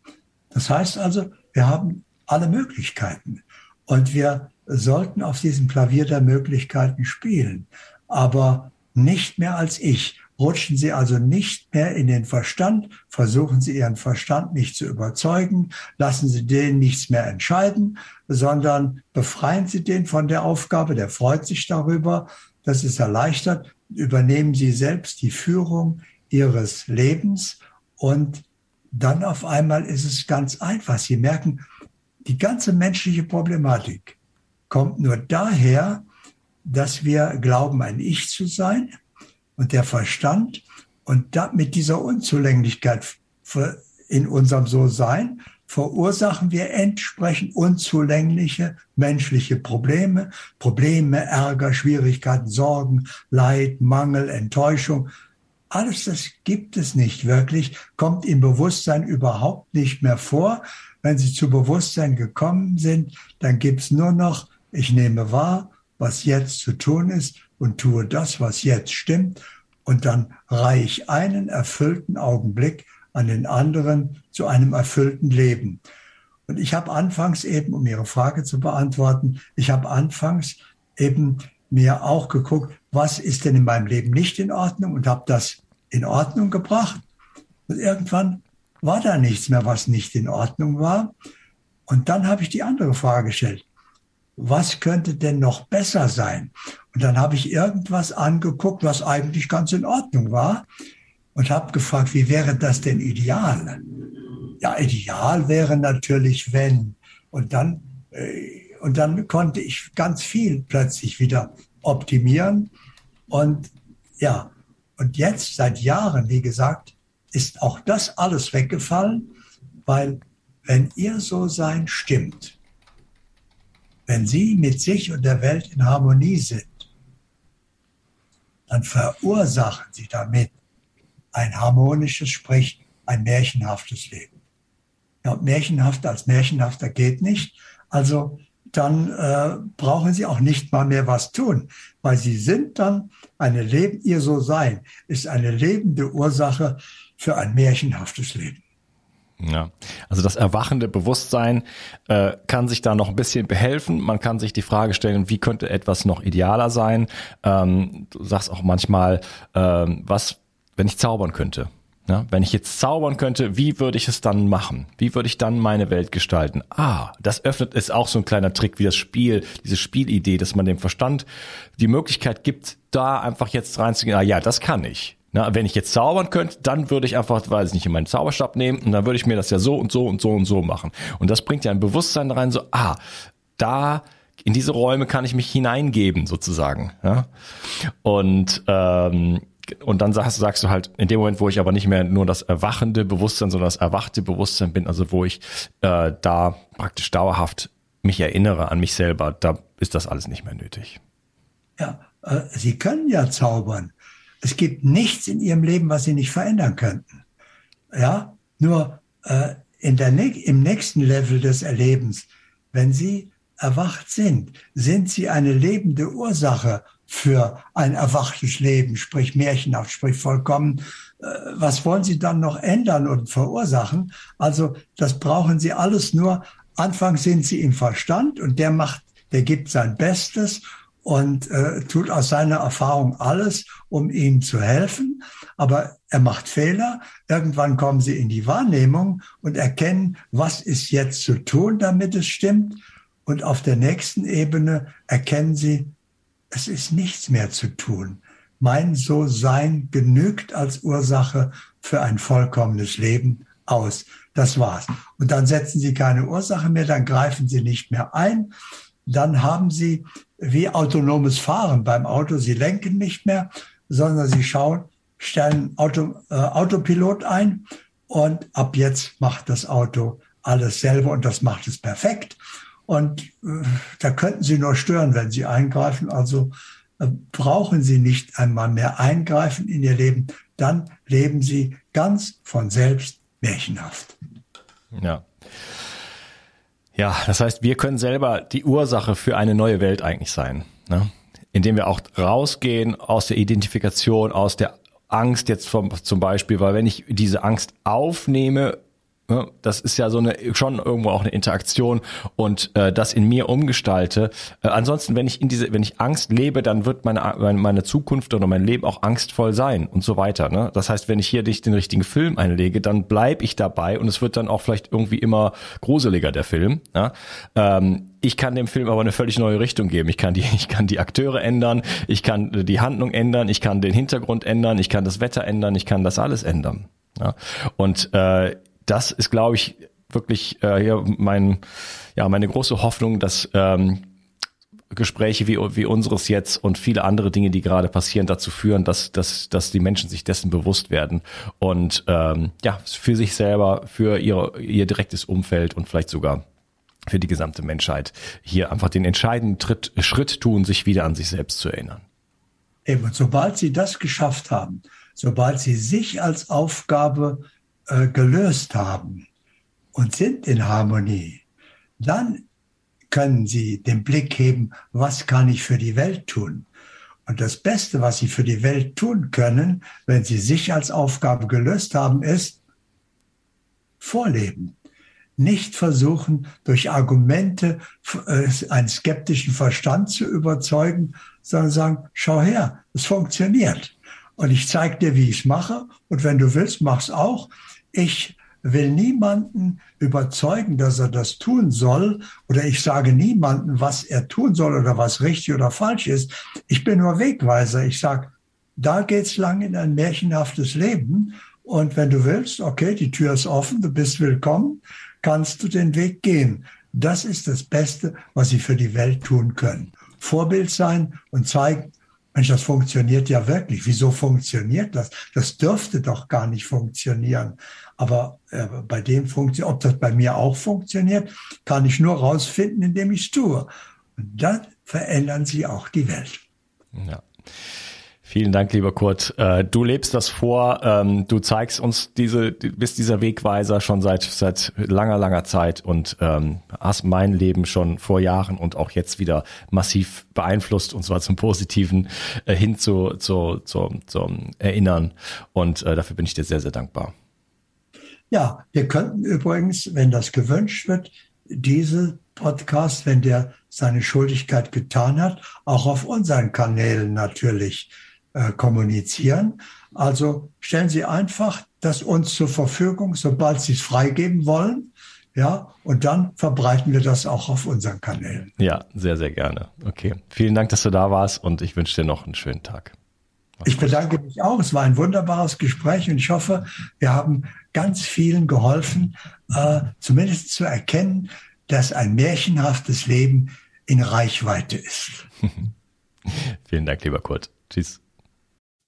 das heißt also, wir haben alle Möglichkeiten. Und wir sollten auf diesem Klavier der Möglichkeiten spielen, aber nicht mehr als ich. Rutschen Sie also nicht mehr in den Verstand, versuchen Sie Ihren Verstand nicht zu überzeugen, lassen Sie den nichts mehr entscheiden, sondern befreien Sie den von der Aufgabe, der freut sich darüber, das ist erleichtert, übernehmen Sie selbst die Führung Ihres Lebens und dann auf einmal ist es ganz einfach. Sie merken, die ganze menschliche Problematik kommt nur daher, dass wir glauben, ein Ich zu sein, und der Verstand und mit dieser Unzulänglichkeit in unserem So-Sein verursachen wir entsprechend unzulängliche menschliche Probleme, Probleme, Ärger, Schwierigkeiten, Sorgen, Leid, Mangel, Enttäuschung. Alles das gibt es nicht wirklich, kommt im Bewusstsein überhaupt nicht mehr vor. Wenn Sie zu Bewusstsein gekommen sind, dann gibt es nur noch, ich nehme wahr, was jetzt zu tun ist und tue das, was jetzt stimmt. Und dann reihe ich einen erfüllten Augenblick an den anderen zu einem erfüllten Leben. Und ich habe anfangs eben, um Ihre Frage zu beantworten, ich habe anfangs eben mir auch geguckt, was ist denn in meinem Leben nicht in Ordnung und habe das in Ordnung gebracht. Und irgendwann war da nichts mehr, was nicht in Ordnung war. Und dann habe ich die andere Frage gestellt was könnte denn noch besser sein? Und dann habe ich irgendwas angeguckt, was eigentlich ganz in Ordnung war und habe gefragt, wie wäre das denn ideal? Ja, ideal wäre natürlich, wenn. Und dann, äh, und dann konnte ich ganz viel plötzlich wieder optimieren. Und ja, und jetzt seit Jahren, wie gesagt, ist auch das alles weggefallen, weil wenn ihr so sein stimmt, wenn Sie mit sich und der Welt in Harmonie sind, dann verursachen Sie damit ein harmonisches, sprich ein märchenhaftes Leben. Ja, märchenhaft als märchenhafter geht nicht. Also dann äh, brauchen Sie auch nicht mal mehr was tun, weil Sie sind dann eine Leben, Ihr So-Sein ist eine lebende Ursache für ein märchenhaftes Leben. Ja, also das erwachende Bewusstsein äh, kann sich da noch ein bisschen behelfen. Man kann sich die Frage stellen, wie könnte etwas noch idealer sein? Ähm, du sagst auch manchmal, ähm, was, wenn ich zaubern könnte? Ja, wenn ich jetzt zaubern könnte, wie würde ich es dann machen? Wie würde ich dann meine Welt gestalten? Ah, das öffnet ist auch so ein kleiner Trick wie das Spiel, diese Spielidee, dass man dem Verstand die Möglichkeit gibt, da einfach jetzt reinzugehen. Ah ja, das kann ich. Na, wenn ich jetzt zaubern könnte, dann würde ich einfach, weiß ich nicht, in meinen Zauberstab nehmen und dann würde ich mir das ja so und so und so und so machen. Und das bringt ja ein Bewusstsein rein, so, ah, da in diese Räume kann ich mich hineingeben, sozusagen. Ja? Und ähm, und dann sagst, sagst du halt, in dem Moment, wo ich aber nicht mehr nur das erwachende Bewusstsein, sondern das erwachte Bewusstsein bin, also wo ich äh, da praktisch dauerhaft mich erinnere an mich selber, da ist das alles nicht mehr nötig. Ja, äh, Sie können ja zaubern. Es gibt nichts in ihrem Leben, was sie nicht verändern könnten. Ja, nur äh, in der, im nächsten Level des Erlebens, wenn sie erwacht sind, sind sie eine lebende Ursache für ein erwachtes Leben, sprich märchenhaft, sprich vollkommen. Äh, was wollen Sie dann noch ändern und verursachen? Also das brauchen Sie alles nur. Anfangs sind Sie im Verstand und der macht, der gibt sein Bestes und äh, tut aus seiner Erfahrung alles, um ihm zu helfen. Aber er macht Fehler. Irgendwann kommen sie in die Wahrnehmung und erkennen, was ist jetzt zu tun, damit es stimmt. Und auf der nächsten Ebene erkennen sie, es ist nichts mehr zu tun. Mein So-Sein genügt als Ursache für ein vollkommenes Leben. aus. Das war's. Und dann setzen Sie keine Ursache mehr, dann greifen Sie nicht mehr ein. Dann haben Sie wie autonomes Fahren beim Auto. Sie lenken nicht mehr, sondern Sie schauen, stellen Auto, äh, Autopilot ein und ab jetzt macht das Auto alles selber und das macht es perfekt. Und äh, da könnten Sie nur stören, wenn Sie eingreifen. Also äh, brauchen Sie nicht einmal mehr eingreifen in Ihr Leben. Dann leben Sie ganz von selbst märchenhaft. Ja. Ja, das heißt, wir können selber die Ursache für eine neue Welt eigentlich sein. Ne? Indem wir auch rausgehen aus der Identifikation, aus der Angst jetzt vom, zum Beispiel, weil wenn ich diese Angst aufnehme Ne? Das ist ja so eine schon irgendwo auch eine Interaktion und äh, das in mir umgestalte. Äh, ansonsten, wenn ich in diese, wenn ich Angst lebe, dann wird meine, meine Zukunft oder mein Leben auch angstvoll sein und so weiter. Ne? Das heißt, wenn ich hier nicht den richtigen Film einlege, dann bleib ich dabei und es wird dann auch vielleicht irgendwie immer gruseliger der Film. Ja? Ähm, ich kann dem Film aber eine völlig neue Richtung geben. Ich kann die, ich kann die Akteure ändern, ich kann die Handlung ändern, ich kann den Hintergrund ändern, ich kann das Wetter ändern, ich kann das alles ändern. Ja? Und äh, das ist, glaube ich, wirklich äh, hier mein, ja, meine große Hoffnung, dass ähm, Gespräche wie, wie unseres jetzt und viele andere Dinge, die gerade passieren, dazu führen, dass, dass, dass die Menschen sich dessen bewusst werden und ähm, ja, für sich selber, für ihre, ihr direktes Umfeld und vielleicht sogar für die gesamte Menschheit hier einfach den entscheidenden Tritt, Schritt tun, sich wieder an sich selbst zu erinnern. Eben, sobald sie das geschafft haben, sobald sie sich als Aufgabe äh, gelöst haben und sind in Harmonie, dann können sie den Blick heben, was kann ich für die Welt tun? Und das Beste, was sie für die Welt tun können, wenn sie sich als Aufgabe gelöst haben, ist vorleben. Nicht versuchen, durch Argumente äh, einen skeptischen Verstand zu überzeugen, sondern sagen, schau her, es funktioniert. Und ich zeige dir, wie ich es mache. Und wenn du willst, mach's auch. Ich will niemanden überzeugen, dass er das tun soll, oder ich sage niemanden, was er tun soll oder was richtig oder falsch ist. Ich bin nur Wegweiser. Ich sage, da geht's lang in ein märchenhaftes Leben. Und wenn du willst, okay, die Tür ist offen, du bist willkommen, kannst du den Weg gehen. Das ist das Beste, was sie für die Welt tun können. Vorbild sein und zeigen, Mensch, das funktioniert ja wirklich. Wieso funktioniert das? Das dürfte doch gar nicht funktionieren. Aber äh, bei dem funktioniert, ob das bei mir auch funktioniert, kann ich nur rausfinden, indem ich es tue. Und dann verändern sie auch die Welt. Ja. Vielen Dank, lieber Kurt. Äh, du lebst das vor, ähm, du zeigst uns diese, bist dieser Wegweiser schon seit seit langer, langer Zeit und ähm, hast mein Leben schon vor Jahren und auch jetzt wieder massiv beeinflusst und zwar zum Positiven äh, hin zu, zu, zu, zum Erinnern. Und äh, dafür bin ich dir sehr, sehr dankbar. Ja, wir könnten übrigens, wenn das gewünscht wird, diese Podcast, wenn der seine Schuldigkeit getan hat, auch auf unseren Kanälen natürlich äh, kommunizieren. Also stellen Sie einfach das uns zur Verfügung, sobald Sie es freigeben wollen. Ja, und dann verbreiten wir das auch auf unseren Kanälen. Ja, sehr, sehr gerne. Okay. Vielen Dank, dass du da warst und ich wünsche dir noch einen schönen Tag. Mach's ich bedanke gut. mich auch. Es war ein wunderbares Gespräch und ich hoffe, wir haben ganz vielen geholfen, äh, zumindest zu erkennen, dass ein märchenhaftes Leben in Reichweite ist. Vielen Dank, lieber Kurt. Tschüss.